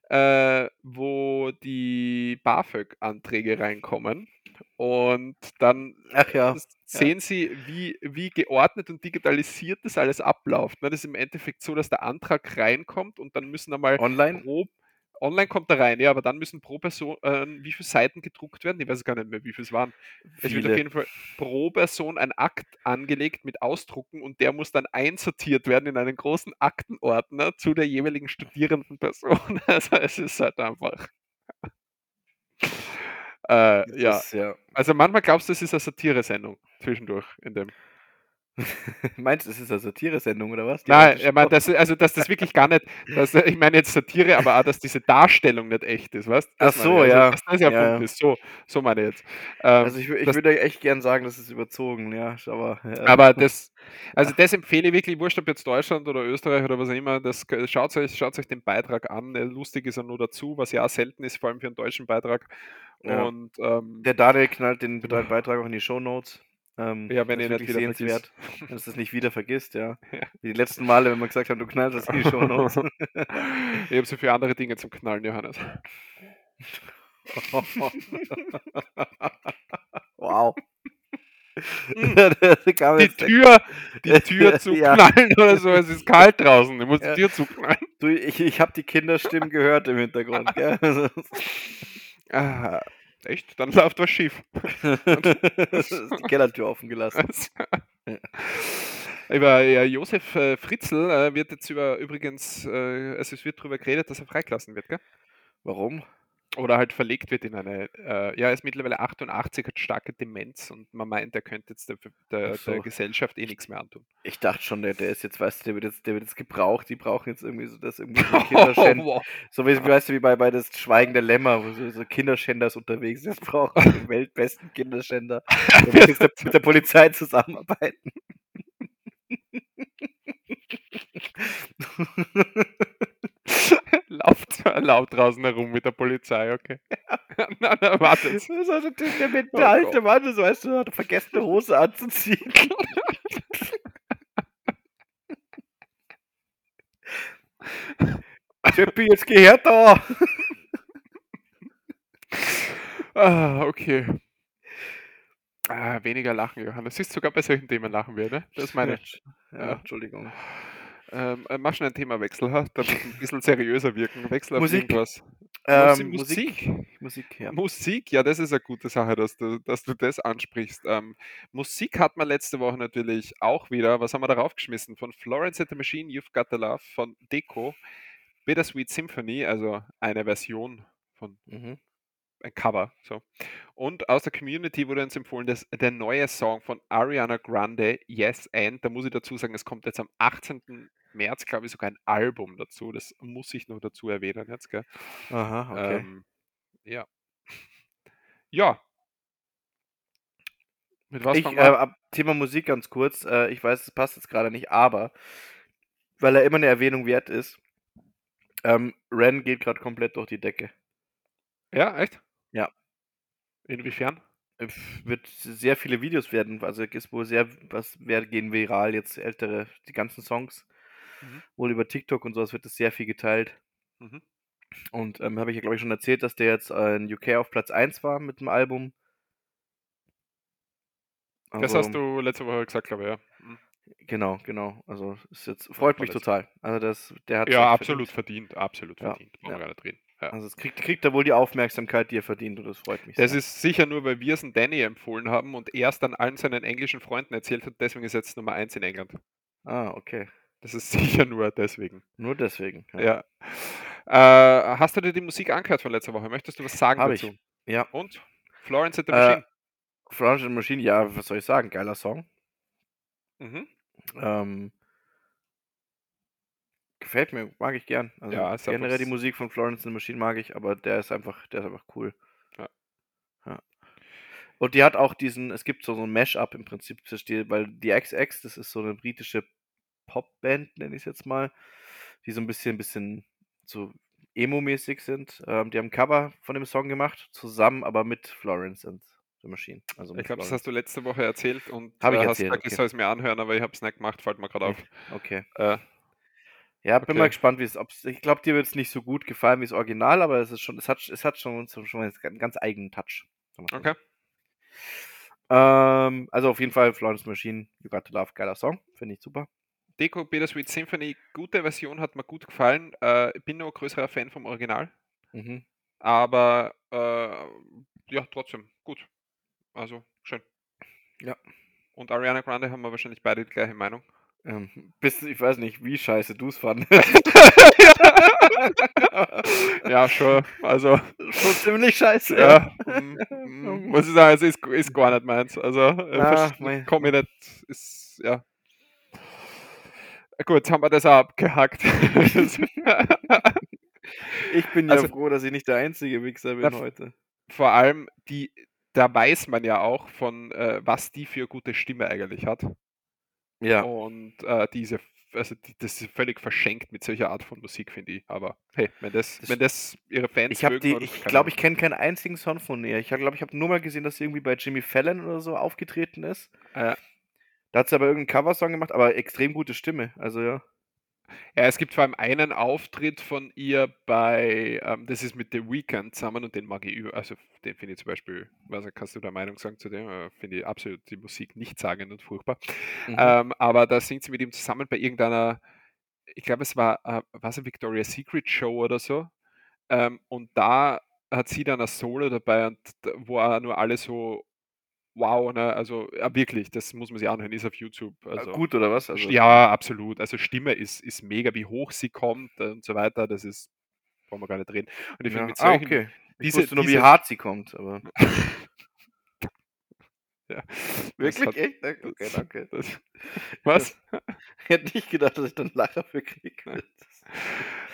äh, wo die BAföG-Anträge reinkommen. Und dann ja. sehen sie, wie, wie geordnet und digitalisiert das alles abläuft. Das ist im Endeffekt so, dass der Antrag reinkommt und dann müssen einmal Online? pro Online kommt er rein, ja, aber dann müssen pro Person, äh, wie viele Seiten gedruckt werden? Ich weiß gar nicht mehr, wie viel es waren. Es wird auf Viele. jeden Fall pro Person ein Akt angelegt mit Ausdrucken und der muss dann einsortiert werden in einen großen Aktenordner zu der jeweiligen studierenden Person. Also es ist halt einfach. Äh, ja, Das, ja. also manchmal glaubst du, es ist eine Satire-Sendung zwischendurch in dem. Meinst du, es ist eine Satire-Sendung oder was? Die Nein, alte ich meine, Show? das, also dass das wirklich gar nicht, dass, ich meine jetzt Satire, aber auch, dass diese Darstellung nicht echt ist, weißt Ach so, ich. ja. Dass das Ja, ja. ist, so, so meine ich jetzt. Ähm, Also ich, ich das- würde echt gern sagen, das ist überzogen, ja. Aber, äh, Aber das, also das empfehle ich wirklich, wurscht ob jetzt Deutschland oder Österreich oder was auch immer, das schaut euch, schaut euch den Beitrag an. Äh, Lustig ist er nur dazu, was ja auch selten ist, vor allem für einen deutschen Beitrag. Ja. Und ähm, der Daniel knallt den Be- Beitrag auch in die Shownotes. Ähm, Ja, wenn ihr nicht wieder wenn du es nicht wieder vergisst, ja. Ja. Wie die letzten Male, wenn wir gesagt haben, du knallst das in die Shownotes. ich habe so viele andere Dinge zum Knallen, Johannes. wow. Hm. Die Tür, die Tür zu Ja. knallen oder so, es ist kalt draußen, du musst Ja. die Tür zuknallen. Du, ich ich habe die Kinderstimmen gehört im Hintergrund. Gell? Ah, echt? Dann läuft was schief. die Kellertür offen gelassen. Über ja, Josef äh, Fritzl äh, wird jetzt über übrigens, äh, also es wird darüber geredet, dass er freigelassen wird, gell? Warum? Oder halt verlegt wird in eine, äh, ja, er ist mittlerweile 88, hat starke Demenz und man meint, er könnte jetzt der, der, so. der Gesellschaft eh nichts mehr antun. Ich dachte schon, der, der ist jetzt, weißt du, der wird jetzt, der wird jetzt gebraucht. Die brauchen jetzt irgendwie so das irgendwie so Kinderschänder. wow. So wie, weißt du, wie bei, bei das Schweigen der Lämmer, wo so, so Kinderschänders unterwegs sind. Brauchen den weltbesten Kinderschänder. Der jetzt der, mit der Polizei zusammenarbeiten. Lauft laut draußen herum mit der Polizei, okay. nein, nein, warte. Das ist also der, der, Oh. Mann, so weißt du, hat vergessen, eine Hose anzuziehen. Tippi, jetzt geh her da! Ah, okay. Ah, weniger lachen, Johannes. Siehst sogar bei solchen Themen lachen wir, ne? Das ist meine. Ja, Ja. Entschuldigung. Ähm, äh, mach schon ein Themawechsel, ha? damit ein bisschen seriöser wirken. Wechsel auf Musik. irgendwas. Ähm, Musik. Musik. Musik, ja. Musik, ja, das ist eine gute Sache, dass du, dass du das ansprichst. Ähm, Musik hat man letzte Woche natürlich auch wieder. Was haben wir darauf geschmissen? Von Florence and the Machine, You've Got the Love, von Deco, Bittersweet Symphony, also eine Version von Mhm. ein Cover. So. Und aus der Community wurde uns empfohlen, dass der neue Song von Ariana Grande, Yes and, da muss ich dazu sagen, es kommt jetzt am 18. März, glaube ich, sogar ein Album dazu. Das muss ich noch dazu erwähnen jetzt, gell? Aha, okay. Ähm, ja. Ja. Mit was ich, äh, Thema Musik ganz kurz. Äh, ich weiß, es passt jetzt gerade nicht, aber weil er immer eine Erwähnung wert ist, ähm, Ren geht gerade komplett durch die Decke. Ja, echt? Ja. Inwiefern? Äh, Wird sehr viele Videos werden, also ist wohl sehr, was wer gehen viral jetzt ältere, die ganzen Songs. Mhm. Wohl über TikTok und sowas wird das sehr viel geteilt. Mhm. Und ähm, habe ich ja, glaube ich, schon erzählt, dass der jetzt äh, in UK auf Platz 1 war mit dem Album. Das Also, hast du letzte Woche gesagt, glaube ich, ja. Mhm. Genau, genau. Also ist jetzt freut mich vorletzte. total. Also das, der hat Ja, absolut verdient, absolut Ja, verdient. Brauchen ja. wir gar nicht reden. Ja. Also es kriegt, kriegt er wohl die Aufmerksamkeit, die er verdient und das freut mich Das sehr. ist sicher nur, weil wir es dem Danny empfohlen haben und er es dann allen seinen englischen Freunden erzählt hat, deswegen ist er jetzt Nummer 1 in England. Ah, okay. Das ist sicher nur deswegen. Nur deswegen. Ja. Äh, hast du dir die Musik angehört von letzter Woche? Möchtest du was sagen ich. dazu? Ja. Und? Florence and the Äh, Machine. Florence and the Machine, ja, was soll ich sagen? Geiler Song. Mhm. Ähm, gefällt mir, mag ich gern. Also Ja, generell die Musik von Florence and the Machine mag ich, aber der ist einfach, der ist einfach cool. Ja. Ja. Und die hat auch diesen, es gibt so, so ein Mash-up im Prinzip, weil die XX, das ist so eine britische Popband, nenne ich es jetzt mal, die so ein bisschen, bisschen so emo-mäßig sind. Ähm, die haben ein Cover von dem Song gemacht, zusammen, aber mit Florence and the Machine. Also Ich glaube, das hast du letzte Woche erzählt und Hab ich äh, hast gesagt, ich okay. soll es mir anhören, aber ich habe es nicht gemacht, fällt mir gerade auf. Okay. Äh, Ja, bin Okay. mal gespannt, wie es, ob's, ich glaube, dir wird es nicht so gut gefallen wie das Original, aber es ist schon, es hat, es hat schon, schon einen ganz eigenen Touch. okay. Ähm, also auf jeden Fall Florence Machine, You Got to Love, geiler Song, finde ich super. Deco Bittersweet Symphony, gute Version, hat mir gut gefallen. Äh, ich bin nur ein größerer Fan vom Original, Mhm. aber äh, ja, trotzdem gut. Also schön. Ja. Und Ariana Grande haben wir wahrscheinlich beide die gleiche Meinung. Ähm, bis, ich weiß nicht, wie scheiße du es fandest. ja, schon. Also, Schon ziemlich scheiße. ja, mm, mm, muss ich sagen, es ist, ist gar nicht meins. Also, äh, Ah, verste- mei. komm ich nicht. Ist, ja. Gut, haben wir das auch abgehakt. Ich bin Also- ja froh, dass ich nicht der einzige Wichser bin heute. Vor allem, die, da weiß man ja auch von, äh, was die für gute Stimme eigentlich hat. Ja. Und äh, diese, also die, das ist völlig verschenkt mit solcher Art von Musik, finde ich. Aber hey, wenn das, Das- wenn das ihre Fans Ich oder- ich glaube, ich kenne keinen einzigen Song von ihr. Ich glaube, ich habe nur mal gesehen, dass sie irgendwie bei Jimmy Fallon oder so aufgetreten ist. Äh, Da hat sie aber irgendeinen Coversong gemacht, aber extrem gute Stimme. Also ja. Ja, es gibt vor allem einen Auftritt von ihr bei, ähm, das ist mit The Weeknd zusammen und den mag ich über, also den finde ich zum Beispiel, was kannst du da Meinung sagen zu dem? Äh, Finde ich absolut die Musik nichtssagend und furchtbar. Mhm. Ähm, aber da singt sie mit ihm zusammen bei irgendeiner, ich glaube, es war, äh, was eine Victoria's Secret Show oder so. Ähm, und da hat sie dann ein Solo dabei und wo auch nur alle so, wow, ne, also ja, wirklich, das muss man sich anhören, ist auf YouTube. Also, Gut oder was? Also, ja, absolut. Also Stimme ist, ist mega, wie hoch sie kommt und so weiter. Das ist, brauchen wir gar nicht reden. Und ich finde Ja. mit Ah, solchen, okay. Ich diese- wusste nur, wie diese- hart sie kommt, aber. ja, Wirklich? hat- Echt? Okay, danke. das, was? Ich hätte nicht gedacht, dass ich dann Lacher für kriege.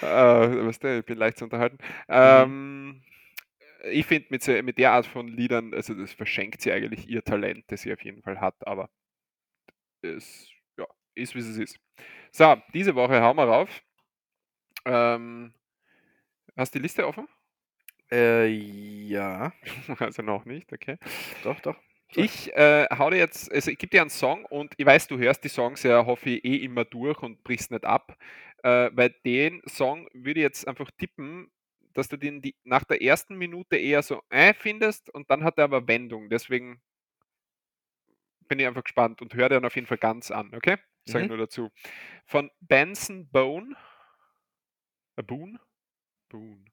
äh, weißt du, ich bin leicht zu unterhalten. Ähm, ich finde mit, so- mit der Art von Liedern, also das verschenkt sie eigentlich ihr Talent, das sie auf jeden Fall hat, aber es ja, ist, wie es ist. So, diese Woche hauen wir rauf. Ähm, hast du die Liste offen? Äh, ja. Also noch nicht, okay. Doch, doch. Ich äh, hau dir jetzt, also ich gebe dir einen Song und ich weiß, du hörst die Songs ja, hoffe ich, eh immer durch und brichst nicht ab. Äh, weil den Song würde ich jetzt einfach tippen, dass du den die, nach der ersten Minute eher so äh findest und dann hat er aber Wendung. Deswegen bin ich einfach gespannt und höre den auf jeden Fall ganz an, okay? Sag ich Mhm. nur dazu. Von Benson Bone. A Boone? Boone.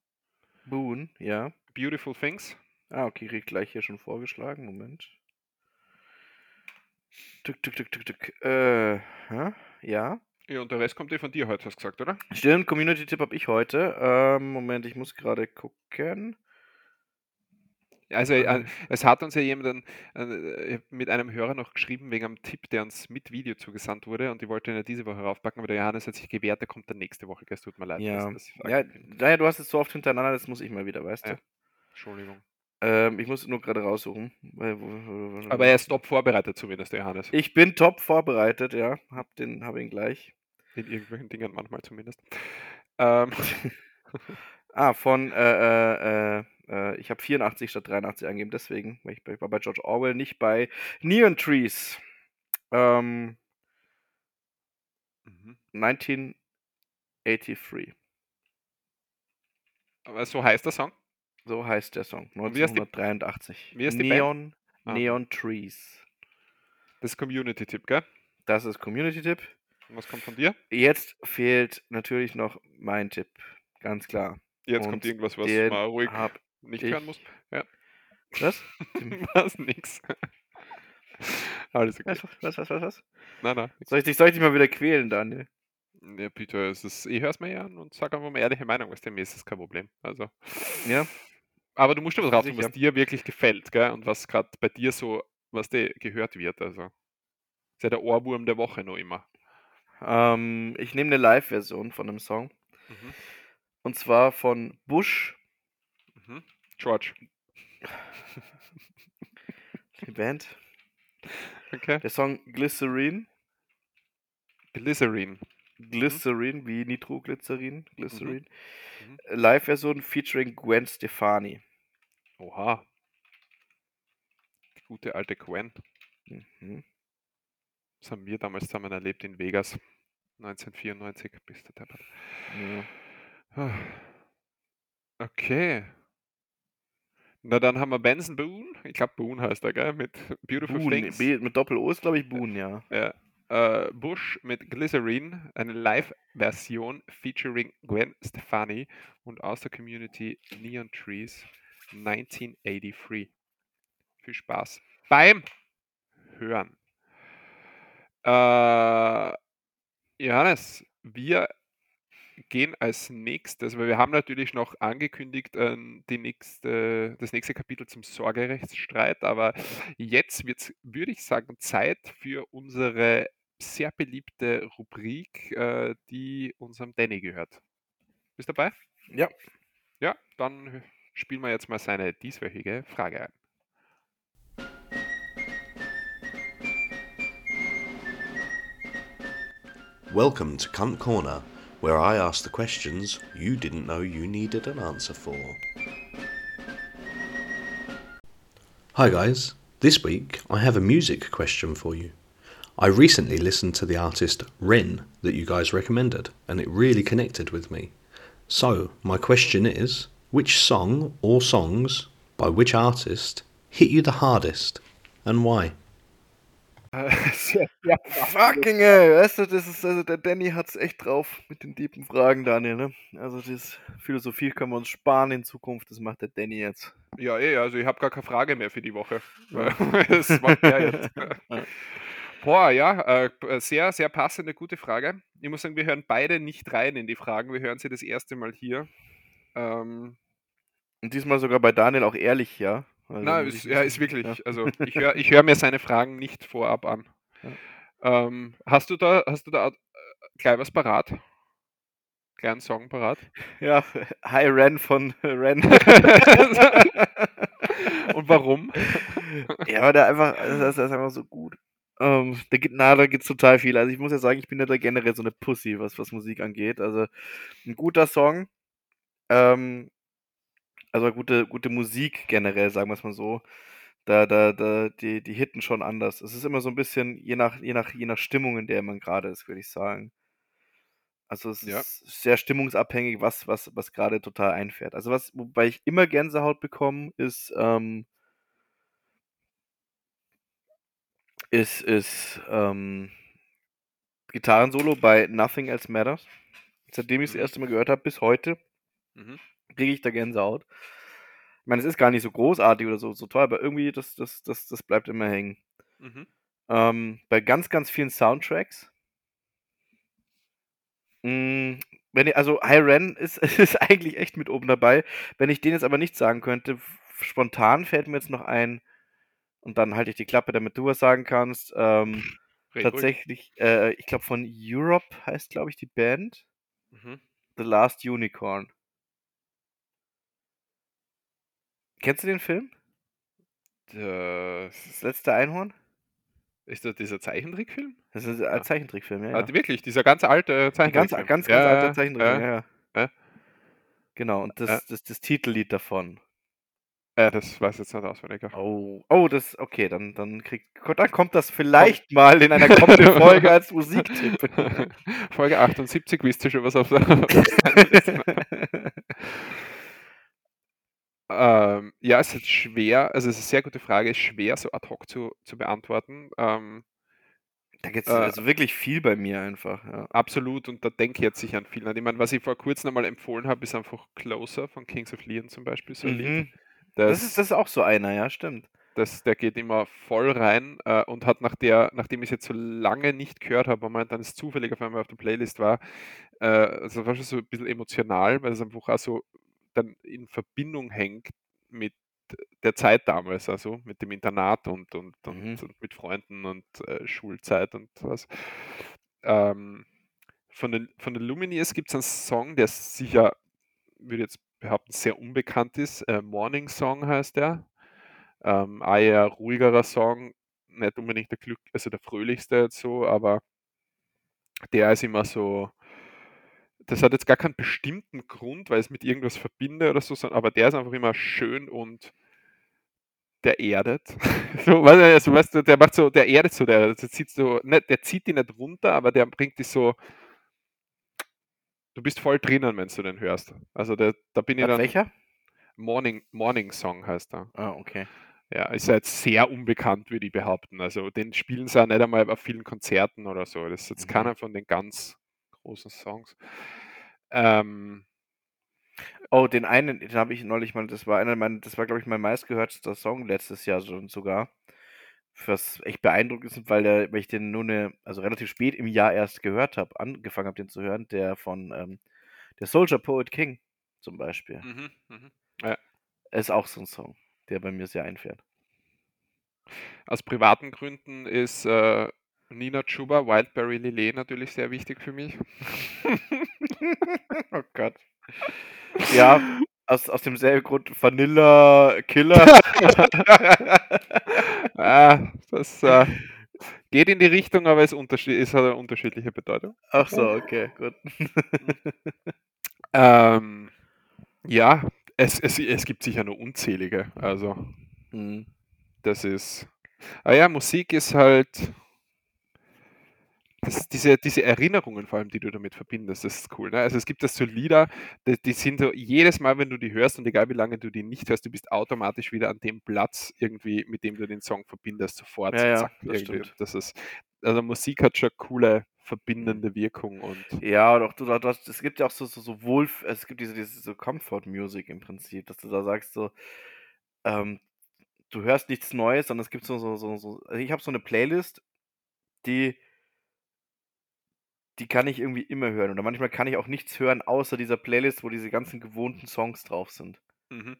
Boone, ja. Beautiful Things. Ah, okay, krieg gleich hier schon vorgeschlagen. Moment. Tuk, tuk, tuk, tuk, tuk. Äh, ja. Ja, und der Rest kommt eh von dir heute, hast du gesagt, oder? Stimmt, Community-Tipp habe ich heute. Ähm, Moment, ich muss gerade gucken. Also äh, Äh. es hat uns ja jemand äh, mit einem Hörer noch geschrieben wegen einem Tipp, der uns mit Video zugesandt wurde und die wollte ihn ja diese Woche raufpacken, aber der Johannes hat sich gewehrt, der kommt dann nächste Woche, es tut mir leid. Ja. Ja, naja, du hast es so oft hintereinander, das muss ich mal wieder, weißt Ja. du? Entschuldigung. Ähm, ich muss nur gerade raussuchen. Aber er ist top vorbereitet zumindest, der Johannes. Ich bin top vorbereitet, ja. Hab, den, hab ihn gleich. In irgendwelchen Dingen manchmal zumindest. Ähm, Ah, von, äh, äh, äh, äh, ich habe 84 statt 83 eingegeben, deswegen, ich, bei- ich war bei George Orwell, nicht bei Neon Trees. Ähm, mhm. 1983. aber so heißt der Song. So heißt der Song. Und wie heißt die- 1983. wie heißt? Neon, Ah. Neon Trees. Das ist Community-Tipp, gell? Das ist Community-Tipp. Und was kommt von dir? Jetzt fehlt natürlich noch mein Tipp. Ganz klar. Jetzt Und kommt irgendwas, was man ruhig nicht ich- hören muss. Ja. Was? was? Nix. Alles okay. Was, was, was, was, was? Nein, nein. Soll ich dich, soll ich dich mal wieder quälen, Daniel? Ja, Peter, es ist, ich höre es mir ja an und sage einfach mal ehrliche Meinung, was dem ist, ist kein Problem. Also, Ja. Aber du musst drauf tun, Sicher. was dir wirklich gefällt, gell? Und was gerade bei dir so, was dir gehört wird. Also. Ist ja der Ohrwurm der Woche noch immer. Ähm, ich nehme eine Live-Version von einem Song. Mhm. Und zwar von Bush, Mhm. George. die Band. Okay. Der Song Glycerine. Glycerine. Glycerine, wie Nitroglycerin. Glycerine. Mhm. Live-Version featuring Gwen Stefani. Oha. Die gute alte Gwen. Mhm. Das haben wir damals zusammen erlebt in Vegas. 1994 bis der Deppert. Ja. Ah. Okay. Na, dann haben wir Benson Boone. Ich glaube, Boone heißt er, gell? Mit Beautiful Boone, Things. B, mit Doppel-O ist, glaube ich, Boone, ja. Ja. Äh, Bush mit Glycerine, eine Live-Version featuring Gwen Stefani und aus der Community Neon Trees 1983. Viel Spaß beim Hören. Äh, Johannes, wir gehen als nächstes, weil wir haben natürlich noch angekündigt, ähm, die nächste, das nächste Kapitel zum Sorgerechtsstreit, aber jetzt wird es, würde ich sagen, Zeit für unsere sehr beliebte Rubrik, äh, die unserem Danny gehört. Bist du dabei? Ja. Ja, dann spielen wir jetzt mal seine dieswöchige Frage ein. Welcome to Cunt Corner, where I ask the questions you didn't know you needed an answer for. Hi guys, this week I have a music question for you. I recently listened to the artist Ren that you guys recommended, and it really connected with me. So, my question is which song or songs by which artist hit you the hardest and why? Sehr Fucking ey, weißt du, das ist, also der Danny hat's echt drauf mit den tiefen Fragen, Daniel, ne? Also das Philosophie können wir uns sparen in Zukunft, das macht der Danny jetzt. Ja, eh, also ich habe gar keine Frage mehr für die Woche. das macht er jetzt. Boah, ja, äh, sehr, sehr passende, gute Frage. Ich muss sagen, wir hören beide nicht rein in die Fragen. Wir hören sie das erste Mal hier. Ähm, Und diesmal sogar bei Daniel auch ehrlich, ja? Also muss ist, ja, ist wirklich. Ja. Also ich höre ich hör mir seine Fragen nicht vorab an. Ähm, hast du da, hast du da äh, gleich was parat? Kleinen Song parat? Ja, Hi Ren von Ren. Und warum? ja, aber der einfach, also das ist einfach so gut. Ähm, der gibt, na, da gibt's total viel. Also ich muss ja sagen, ich bin ja da generell so eine Pussy, was, was Musik angeht. Also ein guter Song, ähm, also gute, gute Musik generell, sagen wir es mal so. Da, da, da, die, die hitten schon anders. Es ist immer so ein bisschen, je nach, je nach, je nach Stimmung, in der man gerade ist, würde ich sagen. Also es Ja. ist sehr stimmungsabhängig, was, was, was gerade total einfährt. Also was, wobei ich immer Gänsehaut bekomme, ist, ähm, ist, ist ähm, Gitarrensolo bei Nothing Else Matters. Seitdem ich es das Mhm. erste Mal gehört habe, bis heute, Mhm. Kriege ich da Gänsehaut. Ich meine, es ist gar nicht so großartig oder so, so toll, aber irgendwie, das, das, das, das bleibt immer hängen. Mhm. Ähm, bei ganz, ganz vielen Soundtracks. Mm, wenn ich, also High Ren ist, ist eigentlich echt mit oben dabei. Wenn ich den jetzt aber nicht sagen könnte, spontan fällt mir jetzt noch ein, und dann halte ich die Klappe, damit du was sagen kannst. Ähm, tatsächlich, äh, ich glaube von Europe heißt, glaube ich, die Band. Mhm. The Last Unicorn. Kennst du den Film? Das Das letzte Einhorn? ist das dieser Zeichentrickfilm? Das ist ein Ah. Zeichentrickfilm, ja. Ah, ja. wirklich, dieser ganz alte Ein ganz, Zeichentrickfilm. ganz, ganz Ja, alter ja, Zeichentrickfilm, ja. ja, ja. ja. Genau, und das, Ja. das, das Titellied davon. Äh, das weiß ich jetzt nicht auswendig. Oh, oh, das, okay, dann, dann kriegt, dann kommt das vielleicht mal in einer kommenden Folge als Musiktipp. Folge 78, wisst ihr schon, was auf der auf der Seite ist? Ähm, Ja, es ist schwer, also es ist eine sehr gute Frage, ist schwer so ad hoc zu, zu beantworten. Ähm, Da gibt's Äh, also wirklich viel bei mir einfach, ja. absolut, und da denke ich jetzt sicher an viel. Ich meine, was ich vor kurzem einmal empfohlen habe, ist einfach Closer von Kings of Leon zum Beispiel, so. Mhm. Das, Das ist, das ist auch so einer, ja, stimmt. das, der geht immer voll rein äh, und hat nach der, nachdem ich es jetzt so lange nicht gehört habe, und dann es zufällig auf einmal auf der Playlist war, äh, also war schon so ein bisschen emotional, weil es einfach auch so dann in Verbindung hängt mit der Zeit damals, also mit dem Internat und, und, und, Mhm. und mit Freunden und äh, Schulzeit und was. Ähm, von den, von den Lumineers gibt es einen Song, der sicher, würde ich jetzt behaupten, sehr unbekannt ist. Äh, Morning Song heißt der. Ähm, ein eher ruhigerer Song, nicht unbedingt der Glück, also der fröhlichste so, aber der ist immer so, das hat jetzt gar keinen bestimmten Grund, weil ich es mit irgendwas verbinde oder so, sondern, aber der ist einfach immer schön und der erdet. so, also, weißt du, der macht so, der erdet so, der, der zieht so, nicht, der zieht die nicht runter, aber der bringt dich so, du bist voll drinnen, wenn du den hörst. Also der, da bin ich dann, welcher? Morning, Morning Song heißt er. Ah, okay. Ja, ist ja jetzt sehr unbekannt, würde ich behaupten. Also den spielen sie auch nicht einmal auf vielen Konzerten oder so. Das ist jetzt Mhm. keiner von den ganz großen Songs. Ähm, Oh, den einen, den habe ich neulich mal, das war einer meiner, das war, glaube ich, mein meistgehörtester Song letztes Jahr schon sogar. Was echt beeindruckend ist, weil, der, weil ich den nur eine, also relativ spät im Jahr erst gehört habe, angefangen habe, den zu hören, der von ähm, der Soldier Poet King zum Beispiel. mhm, mhm. Ist auch so ein Song, der bei mir sehr einfährt. Aus privaten Gründen ist äh, Nina Chuba, Wildberry Lillet natürlich sehr wichtig für mich. oh Gott. Ja, aus, aus demselben Grund Vanilla Killer. ah, das äh, geht in die Richtung, aber es unterschied ist hat eine unterschiedliche Bedeutung. Ach so, okay, gut. Ähm, ja, es, es, es gibt sicher nur unzählige. Also, Mhm. das ist. Ah ja, Musik ist halt. Das, diese, diese Erinnerungen vor allem, die du damit verbindest, das ist cool. Ne? Also es gibt das so Lieder, die, die sind so jedes Mal, wenn du die hörst und egal wie lange du die nicht hörst, du bist automatisch wieder an dem Platz irgendwie, mit dem du den Song verbindest, sofort. Ja, zack, das irgendwie. stimmt. Das ist, also Musik hat schon coole verbindende Wirkung und Ja, und auch du, du hast, es gibt ja auch so, so, so wohl, es gibt diese, diese so Comfort Music im Prinzip, dass du da sagst so, ähm, du hörst nichts Neues, sondern es gibt so, so, so, so also ich habe so eine Playlist, die, die kann ich irgendwie immer hören. Oder manchmal kann ich auch nichts hören, außer dieser Playlist, wo diese ganzen gewohnten Songs drauf sind. mhm.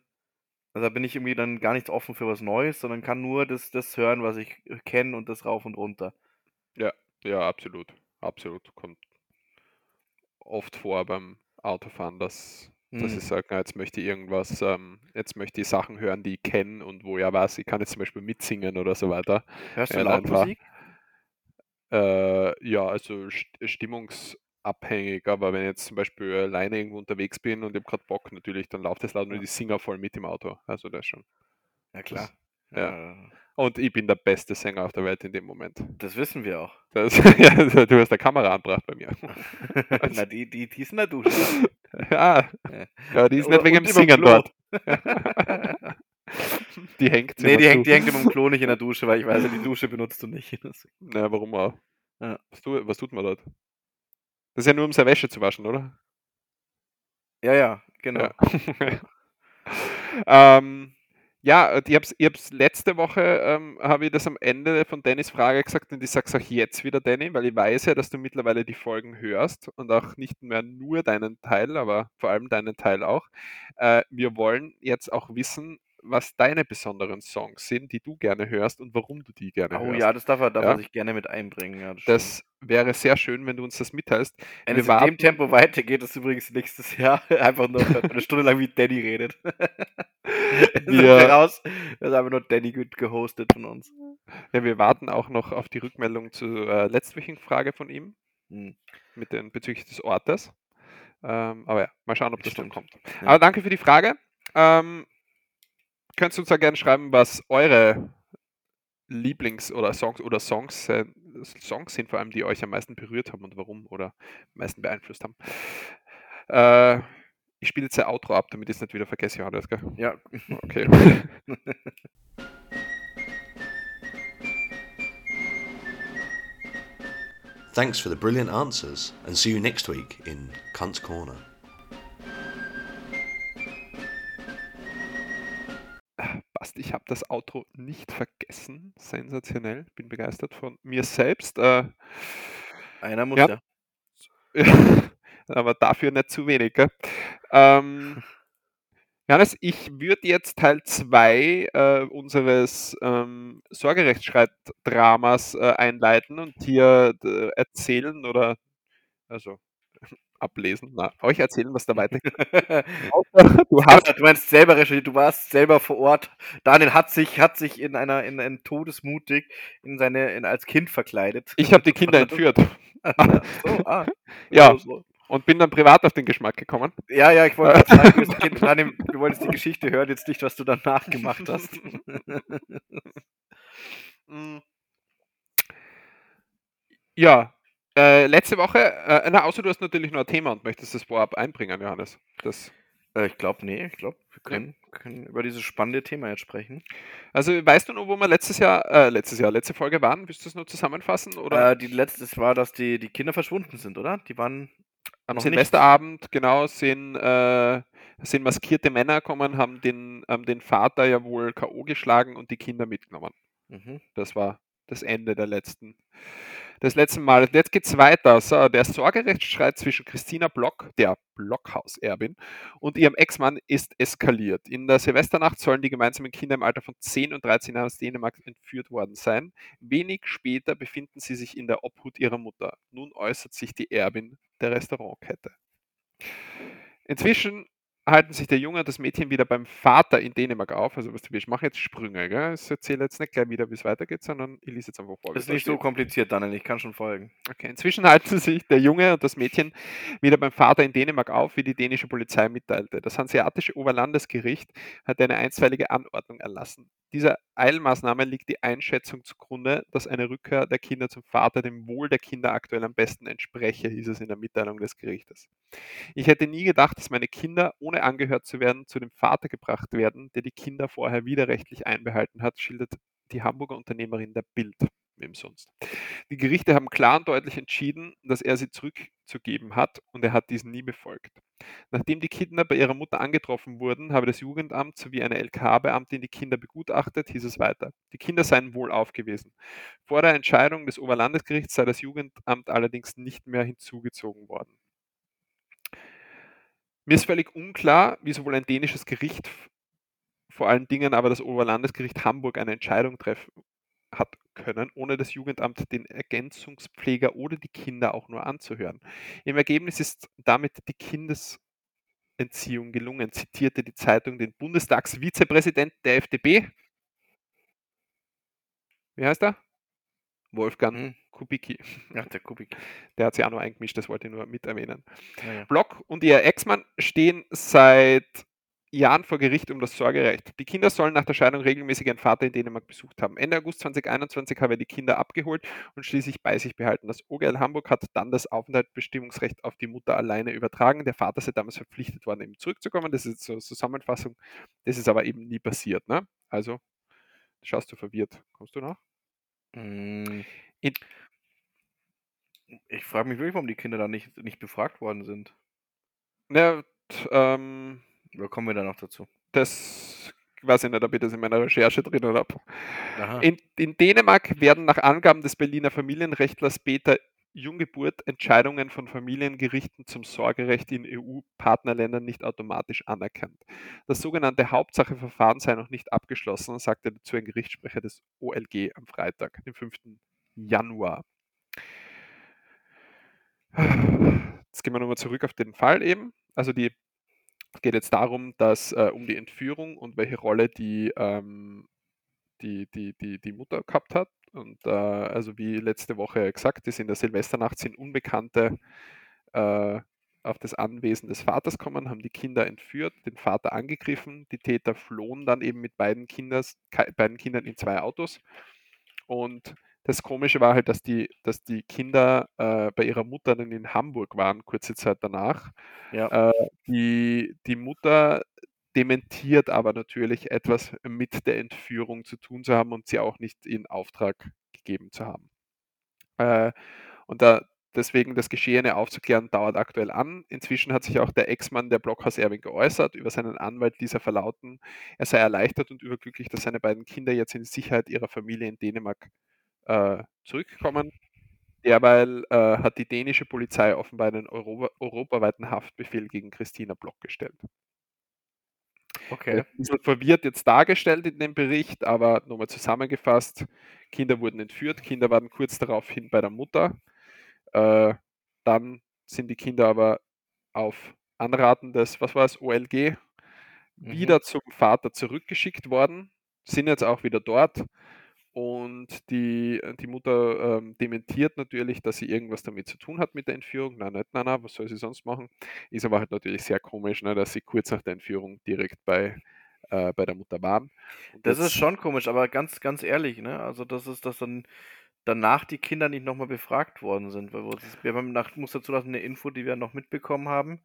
Also da bin ich irgendwie dann gar nicht offen für was Neues, sondern kann nur das, das hören, was ich kenne und das rauf und runter. Ja, ja, absolut. Absolut. Kommt oft vor beim Autofahren, dass, dass Hm. ich sage, na, jetzt möchte ich irgendwas, ähm, jetzt möchte ich Sachen hören, die ich kenne und wo ja weiß, ich kann jetzt zum Beispiel mitsingen oder so weiter. Hörst du Ja, laut einfach. Äh, ja, also st- stimmungsabhängig, aber wenn ich jetzt zum Beispiel alleine irgendwo unterwegs bin und ich habe gerade Bock natürlich, dann läuft das laut Ja. ich singe auch voll mit im Auto. Also das schon. Ja, klar. ja. Äh, Und ich bin der beste Sänger auf der Welt in dem Moment. das wissen wir auch. Das, ja, du hast eine Kamera angebracht bei mir. Na, die, die, die ist in der Dusche. Ja, Ja. ja die ist Oder- nicht wegen dem Singen dort. Die hängt nee, die hängt, die hängt immer im Klo nicht in der Dusche, weil ich weiß, die Dusche benutzt du nicht. Na, warum auch? Ja. Was, tu, was tut man dort? Das ist ja nur, um seine Wäsche zu waschen, oder? Ja, ja, genau. Ja, ähm, ja ich habe es letzte Woche, ähm, habe ich das am Ende von Dennis Frage gesagt und ich sage es auch jetzt wieder, Danny, weil ich weiß ja, dass du mittlerweile die Folgen hörst und auch nicht mehr nur deinen Teil, aber vor allem deinen Teil auch. Äh, wir wollen jetzt auch wissen, was deine besonderen Songs sind, die du gerne hörst und warum du die gerne Oh hörst. ja, das darf er, darf Ja. er sich gerne mit einbringen. Ja, das. Das wäre sehr schön, wenn du uns das mitteilst. Wenn wir es in dem warten- Tempo weitergeht, ist übrigens nächstes Jahr einfach nur eine Stunde lang wie Danny redet. Wir raus. Das ist einfach nur Danny gut gehostet von uns. Ja, wir warten auch noch auf die Rückmeldung zur äh, letztwöchigen Frage von ihm Hm. mit den, bezüglich des Ortes. Ähm, aber ja, mal schauen, ob das dann Stimmt. kommt. Ja. Aber danke für die Frage. Ähm, könnt uns ja gerne schreiben, was eure Lieblings- oder Songs oder Songs, äh, Songs sind, vor allem, die euch am meisten berührt haben und warum oder am meisten beeinflusst haben. Äh, ich spiele jetzt ein Outro ab, damit ich es nicht wieder vergesse, Johannes. Gell? Ja, Okay. Thanks for the brilliant answers, and see you next week in Cunt's Corner. Passt, ich habe das Outro nicht vergessen. Sensationell. Bin begeistert von mir selbst. Äh, einer muss Ja. ja. aber dafür nicht zu wenig. Gell? Ähm, Johannes, ich würde jetzt Teil 2 äh, unseres ähm, Sorgerechtsstreit-Dramas äh, einleiten und hier äh, erzählen oder also ablesen, na, euch erzählen, was da weitergeht. du, hast, du meinst selber recherchiert, du warst selber vor Ort. Daniel hat sich, hat sich in einer, in, in todesmutig in seine, in, als Kind verkleidet. Ich habe die Kinder entführt. so, ah, ja. So. Und bin dann privat auf den Geschmack gekommen. Ja, ja, ich wollte sagen, Daniel, du wolltest die Geschichte hören, jetzt nicht, was du danach gemacht hast. ja, äh, letzte Woche, äh, na, außer du hast natürlich noch ein Thema und möchtest das vorab einbringen, Johannes. Das äh, ich glaube, nee, ich glaube, wir können, ja. können, über dieses spannende Thema jetzt sprechen. Also, weißt du noch, wo wir letztes Jahr, äh, letztes Jahr, letzte Folge waren? Willst du das nur zusammenfassen? Oder? Äh, die letzte war, dass die, die Kinder verschwunden sind, oder? Die waren. Am Silvesterabend, nicht. genau, sind, äh, sind maskierte Männer gekommen, haben den, ähm, den Vater ja wohl K.O. geschlagen und die Kinder mitgenommen. Mhm. Das war das Ende der letzten das letzte Mal. Und jetzt geht's weiter. So, der Sorgerechtsstreit zwischen Christina Block, der Blockhauserbin, und ihrem Ex-Mann ist eskaliert. In der Silvesternacht sollen die gemeinsamen Kinder im Alter von 10 und 13 Jahren aus Dänemark entführt worden sein. Wenig später befinden sie sich in der Obhut ihrer Mutter. Nun äußert sich die Erbin der Restaurantkette. Inzwischen halten sich der Junge und das Mädchen wieder beim Vater in Dänemark auf. Also, was du ich mache jetzt Sprünge, gell? Ich erzähle jetzt nicht gleich wieder, wie es weitergeht, sondern ich lese jetzt einfach vor. Das ist nicht so kompliziert, Daniel, ich kann schon folgen. Okay, inzwischen halten sich der Junge und das Mädchen wieder beim Vater in Dänemark auf, wie die dänische Polizei mitteilte. Das hanseatische Oberlandesgericht hat eine einstweilige Anordnung erlassen. Dieser Eilmaßnahme liegt die Einschätzung zugrunde, dass eine Rückkehr der Kinder zum Vater dem Wohl der Kinder aktuell am besten entspreche, hieß es in der Mitteilung des Gerichtes. Ich hätte nie gedacht, dass meine Kinder, ohne angehört zu werden, zu dem Vater gebracht werden, der die Kinder vorher widerrechtlich einbehalten hat, schildert die Hamburger Unternehmerin der Bild wem sonst. Die Gerichte haben klar und deutlich entschieden, dass er sie zurückzugeben hat und er hat diesen nie befolgt. Nachdem die Kinder bei ihrer Mutter angetroffen wurden, habe das Jugendamt sowie eine LKA-Beamtin die Kinder begutachtet, hieß es weiter. Die Kinder seien wohl aufgewiesen. Vor der Entscheidung des Oberlandesgerichts sei das Jugendamt allerdings nicht mehr hinzugezogen worden. Mir ist völlig unklar, wie sowohl ein dänisches Gericht, vor allen Dingen aber das Oberlandesgericht Hamburg eine Entscheidung treffen hat können, ohne das Jugendamt den Ergänzungspfleger oder die Kinder auch nur anzuhören. Im Ergebnis ist damit die Kindesentziehung gelungen, zitierte die Zeitung den Bundestagsvizepräsident der FDP. Wie heißt er? Wolfgang hm. Kubicki. Ja, der Kubicki. Der hat sich auch noch eingemischt, das wollte ich nur mit erwähnen. Ja, ja. Block und ihr Ex-Mann stehen seit Jahren vor Gericht um das Sorgerecht. Die Kinder sollen nach der Scheidung regelmäßig ihren Vater in Dänemark besucht haben. Ende August 2021 habe er die Kinder abgeholt und schließlich bei sich behalten. Das OGL Hamburg hat dann das Aufenthaltsbestimmungsrecht auf die Mutter alleine übertragen. Der Vater sei damals verpflichtet worden, eben zurückzukommen. Das ist so eine Zusammenfassung. Das ist aber eben nie passiert. Ne? Also, schaust du verwirrt. Kommst du nach? Mm. Ich frage mich wirklich, warum die Kinder da nicht, nicht befragt worden sind. Ja, ähm, oder kommen wir da noch dazu? Das weiß ich nicht, ob ich das in meiner Recherche drin habe. In, in, Dänemark werden nach Angaben des Berliner Familienrechtlers Peter Junggeburt Entscheidungen von Familiengerichten zum Sorgerecht in EU-Partnerländern nicht automatisch anerkannt. Das sogenannte Hauptsacheverfahren sei noch nicht abgeschlossen, sagte dazu ein Gerichtssprecher des OLG am Freitag, dem 5. Januar. Jetzt gehen wir nochmal zurück auf den Fall eben. Also die geht jetzt darum, dass äh, um die Entführung und welche Rolle die, ähm, die, die, die, die Mutter gehabt hat. Und äh, also wie letzte Woche gesagt ist, in der Silvesternacht sind Unbekannte äh, auf das Anwesen des Vaters kommen, haben die Kinder entführt, den Vater angegriffen. Die Täter flohen dann eben mit beiden, Kinders, beiden Kindern in zwei Autos. Und das Komische war halt, dass die, dass die Kinder äh, bei ihrer Mutter dann in Hamburg waren, kurze Zeit danach. Ja. Äh, die, die Mutter dementiert aber natürlich etwas mit der Entführung zu tun zu haben und sie auch nicht in Auftrag gegeben zu haben. Äh, und da, deswegen das Geschehene aufzuklären, dauert aktuell an. Inzwischen hat sich auch der Ex-Mann der Blockhaus Erwin geäußert, über seinen Anwalt dieser verlauten, er sei erleichtert und überglücklich, dass seine beiden Kinder jetzt in Sicherheit ihrer Familie in Dänemark äh, zurückkommen. Derweil äh, hat die dänische Polizei offenbar einen Europa, europaweiten Haftbefehl gegen Christina Block gestellt. Okay. Ein bisschen verwirrt jetzt dargestellt in dem Bericht, aber nochmal zusammengefasst, Kinder wurden entführt, Kinder waren kurz daraufhin bei der Mutter. Äh, dann sind die Kinder aber auf Anraten des, was war es, OLG, Mhm. wieder zum Vater zurückgeschickt worden, sind jetzt auch wieder dort. Und die, die Mutter ähm, dementiert natürlich, dass sie irgendwas damit zu tun hat mit der Entführung. Nein, nicht, nein, nein, was soll sie sonst machen? Ist aber halt natürlich sehr komisch, ne, dass sie kurz nach der Entführung direkt bei, äh, bei der Mutter waren. Und Das ist schon komisch, aber ganz, ganz ehrlich, ne? Also das ist, dass dann danach die Kinder nicht nochmal befragt worden sind. Weil wir, das- wir haben nach, muss dazu lassen, eine Info, die wir noch mitbekommen haben,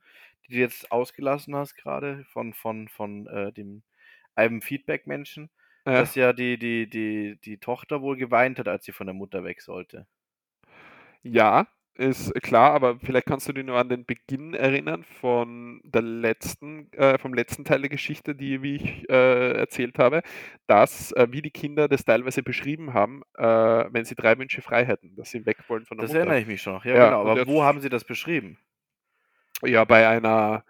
die du jetzt ausgelassen hast gerade von, von, von äh, dem einem Feedback-Menschen, Ja. dass ja die, die, die, die Tochter wohl geweint hat, als sie von der Mutter weg sollte. Ja, ist klar, aber vielleicht kannst du dich nur an den Beginn erinnern von der letzten, äh, vom letzten Teil der Geschichte, die, wie ich äh, erzählt habe, dass, äh, wie die Kinder das teilweise beschrieben haben, äh, wenn sie drei Wünsche frei hätten, dass sie weg wollen von der Das Mutter. erinnere ich mich schon noch. Ja, Ja, genau. Aber wo haben sie das beschrieben? Ja, bei einer,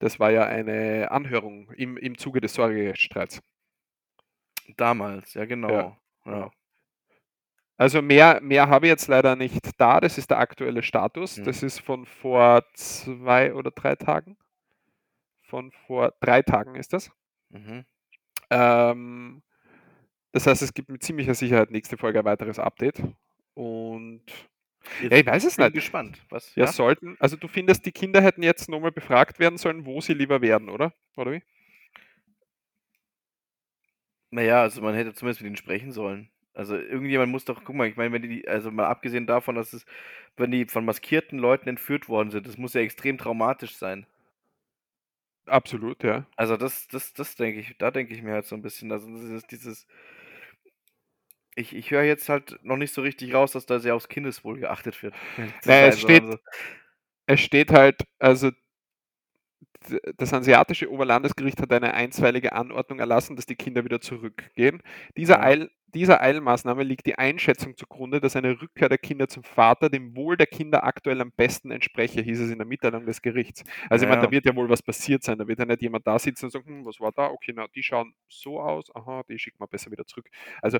das war ja eine Anhörung im, im Zuge des Sorgerechtsstreits. Damals, ja, genau. Ja, Ja. Also mehr, mehr habe ich jetzt leider nicht da. Das ist der aktuelle Status. Mhm. Das ist von vor zwei oder drei Tagen. Von vor drei Tagen ist das. Mhm. Ähm, das heißt, es gibt mit ziemlicher Sicherheit nächste Folge ein weiteres Update. Und ja, ich weiß es bin nicht. gespannt. Was? Ja, sollten, also du findest, die Kinder hätten jetzt nochmal befragt werden sollen, wo sie lieber werden, oder? Oder wie? Naja, also man hätte zumindest mit ihnen sprechen sollen. Also irgendjemand muss doch, guck mal, ich meine, wenn die, also mal abgesehen davon, dass es, wenn die von maskierten Leuten entführt worden sind, das muss ja extrem traumatisch sein. Absolut, ja. Also das, das, das denke ich, da denke ich mir halt so ein bisschen, also dieses, dieses ich, ich höre jetzt halt noch nicht so richtig raus, dass da sehr aufs Kindeswohl geachtet wird. Naja, es Also, steht- also, Es steht halt, also das hanseatische Oberlandesgericht hat eine einstweilige Anordnung erlassen, dass die Kinder wieder zurückgehen. Dieser, Ja. Eil, dieser Eilmaßnahme liegt die Einschätzung zugrunde, dass eine Rückkehr der Kinder zum Vater dem Wohl der Kinder aktuell am besten entspreche, hieß es in der Mitteilung des Gerichts. Also ich meine, Ja. da wird ja wohl was passiert sein, da wird ja nicht jemand da sitzen und sagen, hm, was war da? Okay, na, die schauen so aus, aha, die schicken wir besser wieder zurück. Also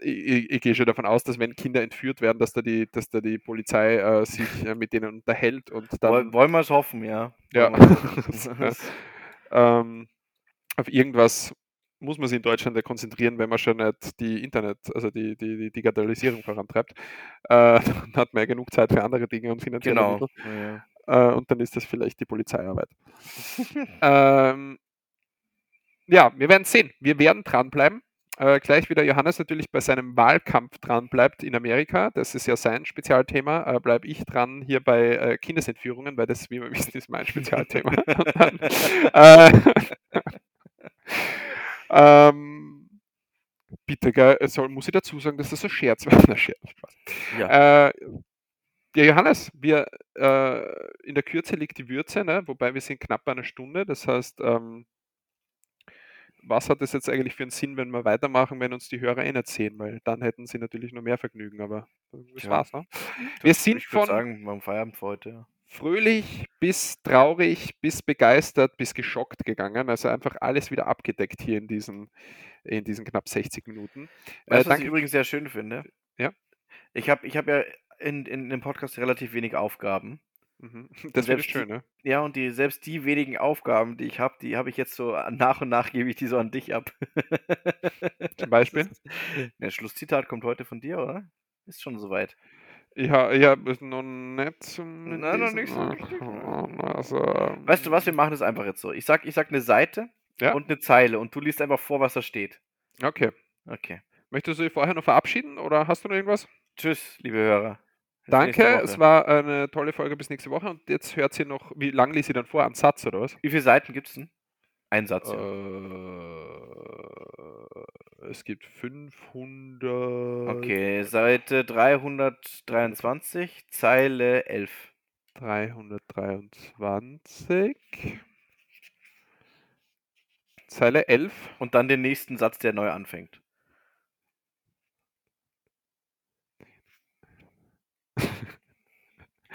ich, ich, gehe schon davon aus, dass wenn Kinder entführt werden, dass da die, dass da die Polizei äh, sich äh, mit denen unterhält und dann woll- wollen wir es hoffen, ja. Ja. Ähm, auf irgendwas muss man sich in Deutschland ja konzentrieren, wenn man schon nicht die Internet, also die, die, die Digitalisierung vorantreibt. Äh, dann hat man ja genug Zeit für andere Dinge und finanzielle genau. Mittel. Ja. Äh, und dann ist das vielleicht die Polizeiarbeit. ähm, ja, wir werden sehen. Wir werden dranbleiben. Äh, gleich wie der Johannes natürlich bei seinem Wahlkampf dran bleibt in Amerika, das ist ja sein Spezialthema, äh, bleibe ich dran hier bei äh, Kindesentführungen, weil das, wie wir wissen, ist mein Spezialthema. Dann, äh, ähm, bitte, gell, soll, muss ich dazu sagen, dass das ein Scherz war? Na, Scherz, Spaß. Ja. Äh, ja, Johannes, wir, äh, in der Kürze liegt die Würze, ne? wobei wir sind knapp bei einer Stunde. Das heißt, ähm, was hat es jetzt eigentlich für einen Sinn, wenn wir weitermachen, wenn uns die Hörer eh nicht sehen? Weil dann hätten sie natürlich noch mehr Vergnügen, aber das Ja. war's. Ne? Wir sind ich von sagen, beim Feierabend für heute. Ja. fröhlich bis traurig bis begeistert bis geschockt gegangen. Also einfach alles wieder abgedeckt hier in diesen, in diesen knapp 60 Minuten. Äh, Weißt du, was ich übrigens sehr schön finde? Ja. Ich habe ich hab ja in, in dem Podcast relativ wenig Aufgaben. Mhm. Das wäre schön, ne? Ja, und die, selbst die wenigen Aufgaben, die ich habe, die habe ich jetzt so nach und nach gebe ich die so an dich ab. Zum Beispiel? Der Schlusszitat kommt heute von dir, oder? Ist schon soweit. Ja, ja, ist noch nicht zum. Nein, noch nicht so richtig, ne? Also, Weißt du was, wir machen das einfach jetzt so. Ich sag, ich sag eine Seite Ja. und eine Zeile und du liest einfach vor, was da steht. Okay. Okay. Möchtest du dich vorher noch verabschieden oder hast du noch irgendwas? Tschüss, liebe Hörer. Danke, es war eine tolle Folge bis nächste Woche und jetzt hört sie noch, wie lang liest sie dann vor? Einen Satz oder was? Wie viele Seiten gibt es denn? Ein Satz. ja. Äh, es gibt 500. Okay, Seite 323, Zeile 11. 323. Zeile 11. Und dann den nächsten Satz, der neu anfängt.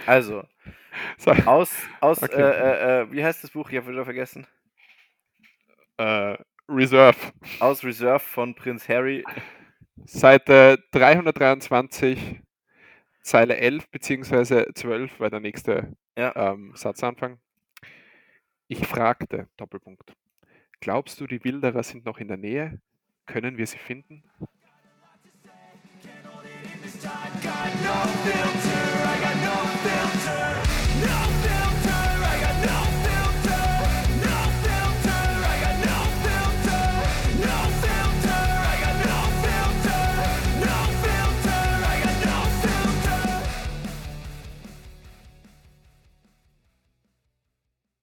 Also, So, aus, aus Okay. äh, äh, äh, wie heißt das Buch? Ich habe wieder vergessen. Äh, Reserve. Aus Reserve von Prinz Harry. Seite 323, Zeile 11 bzw. 12 war der nächste Ja. ähm, Satzanfang. Ich fragte, Doppelpunkt. Glaubst du, die Wilderer sind noch in der Nähe? Können wir sie finden?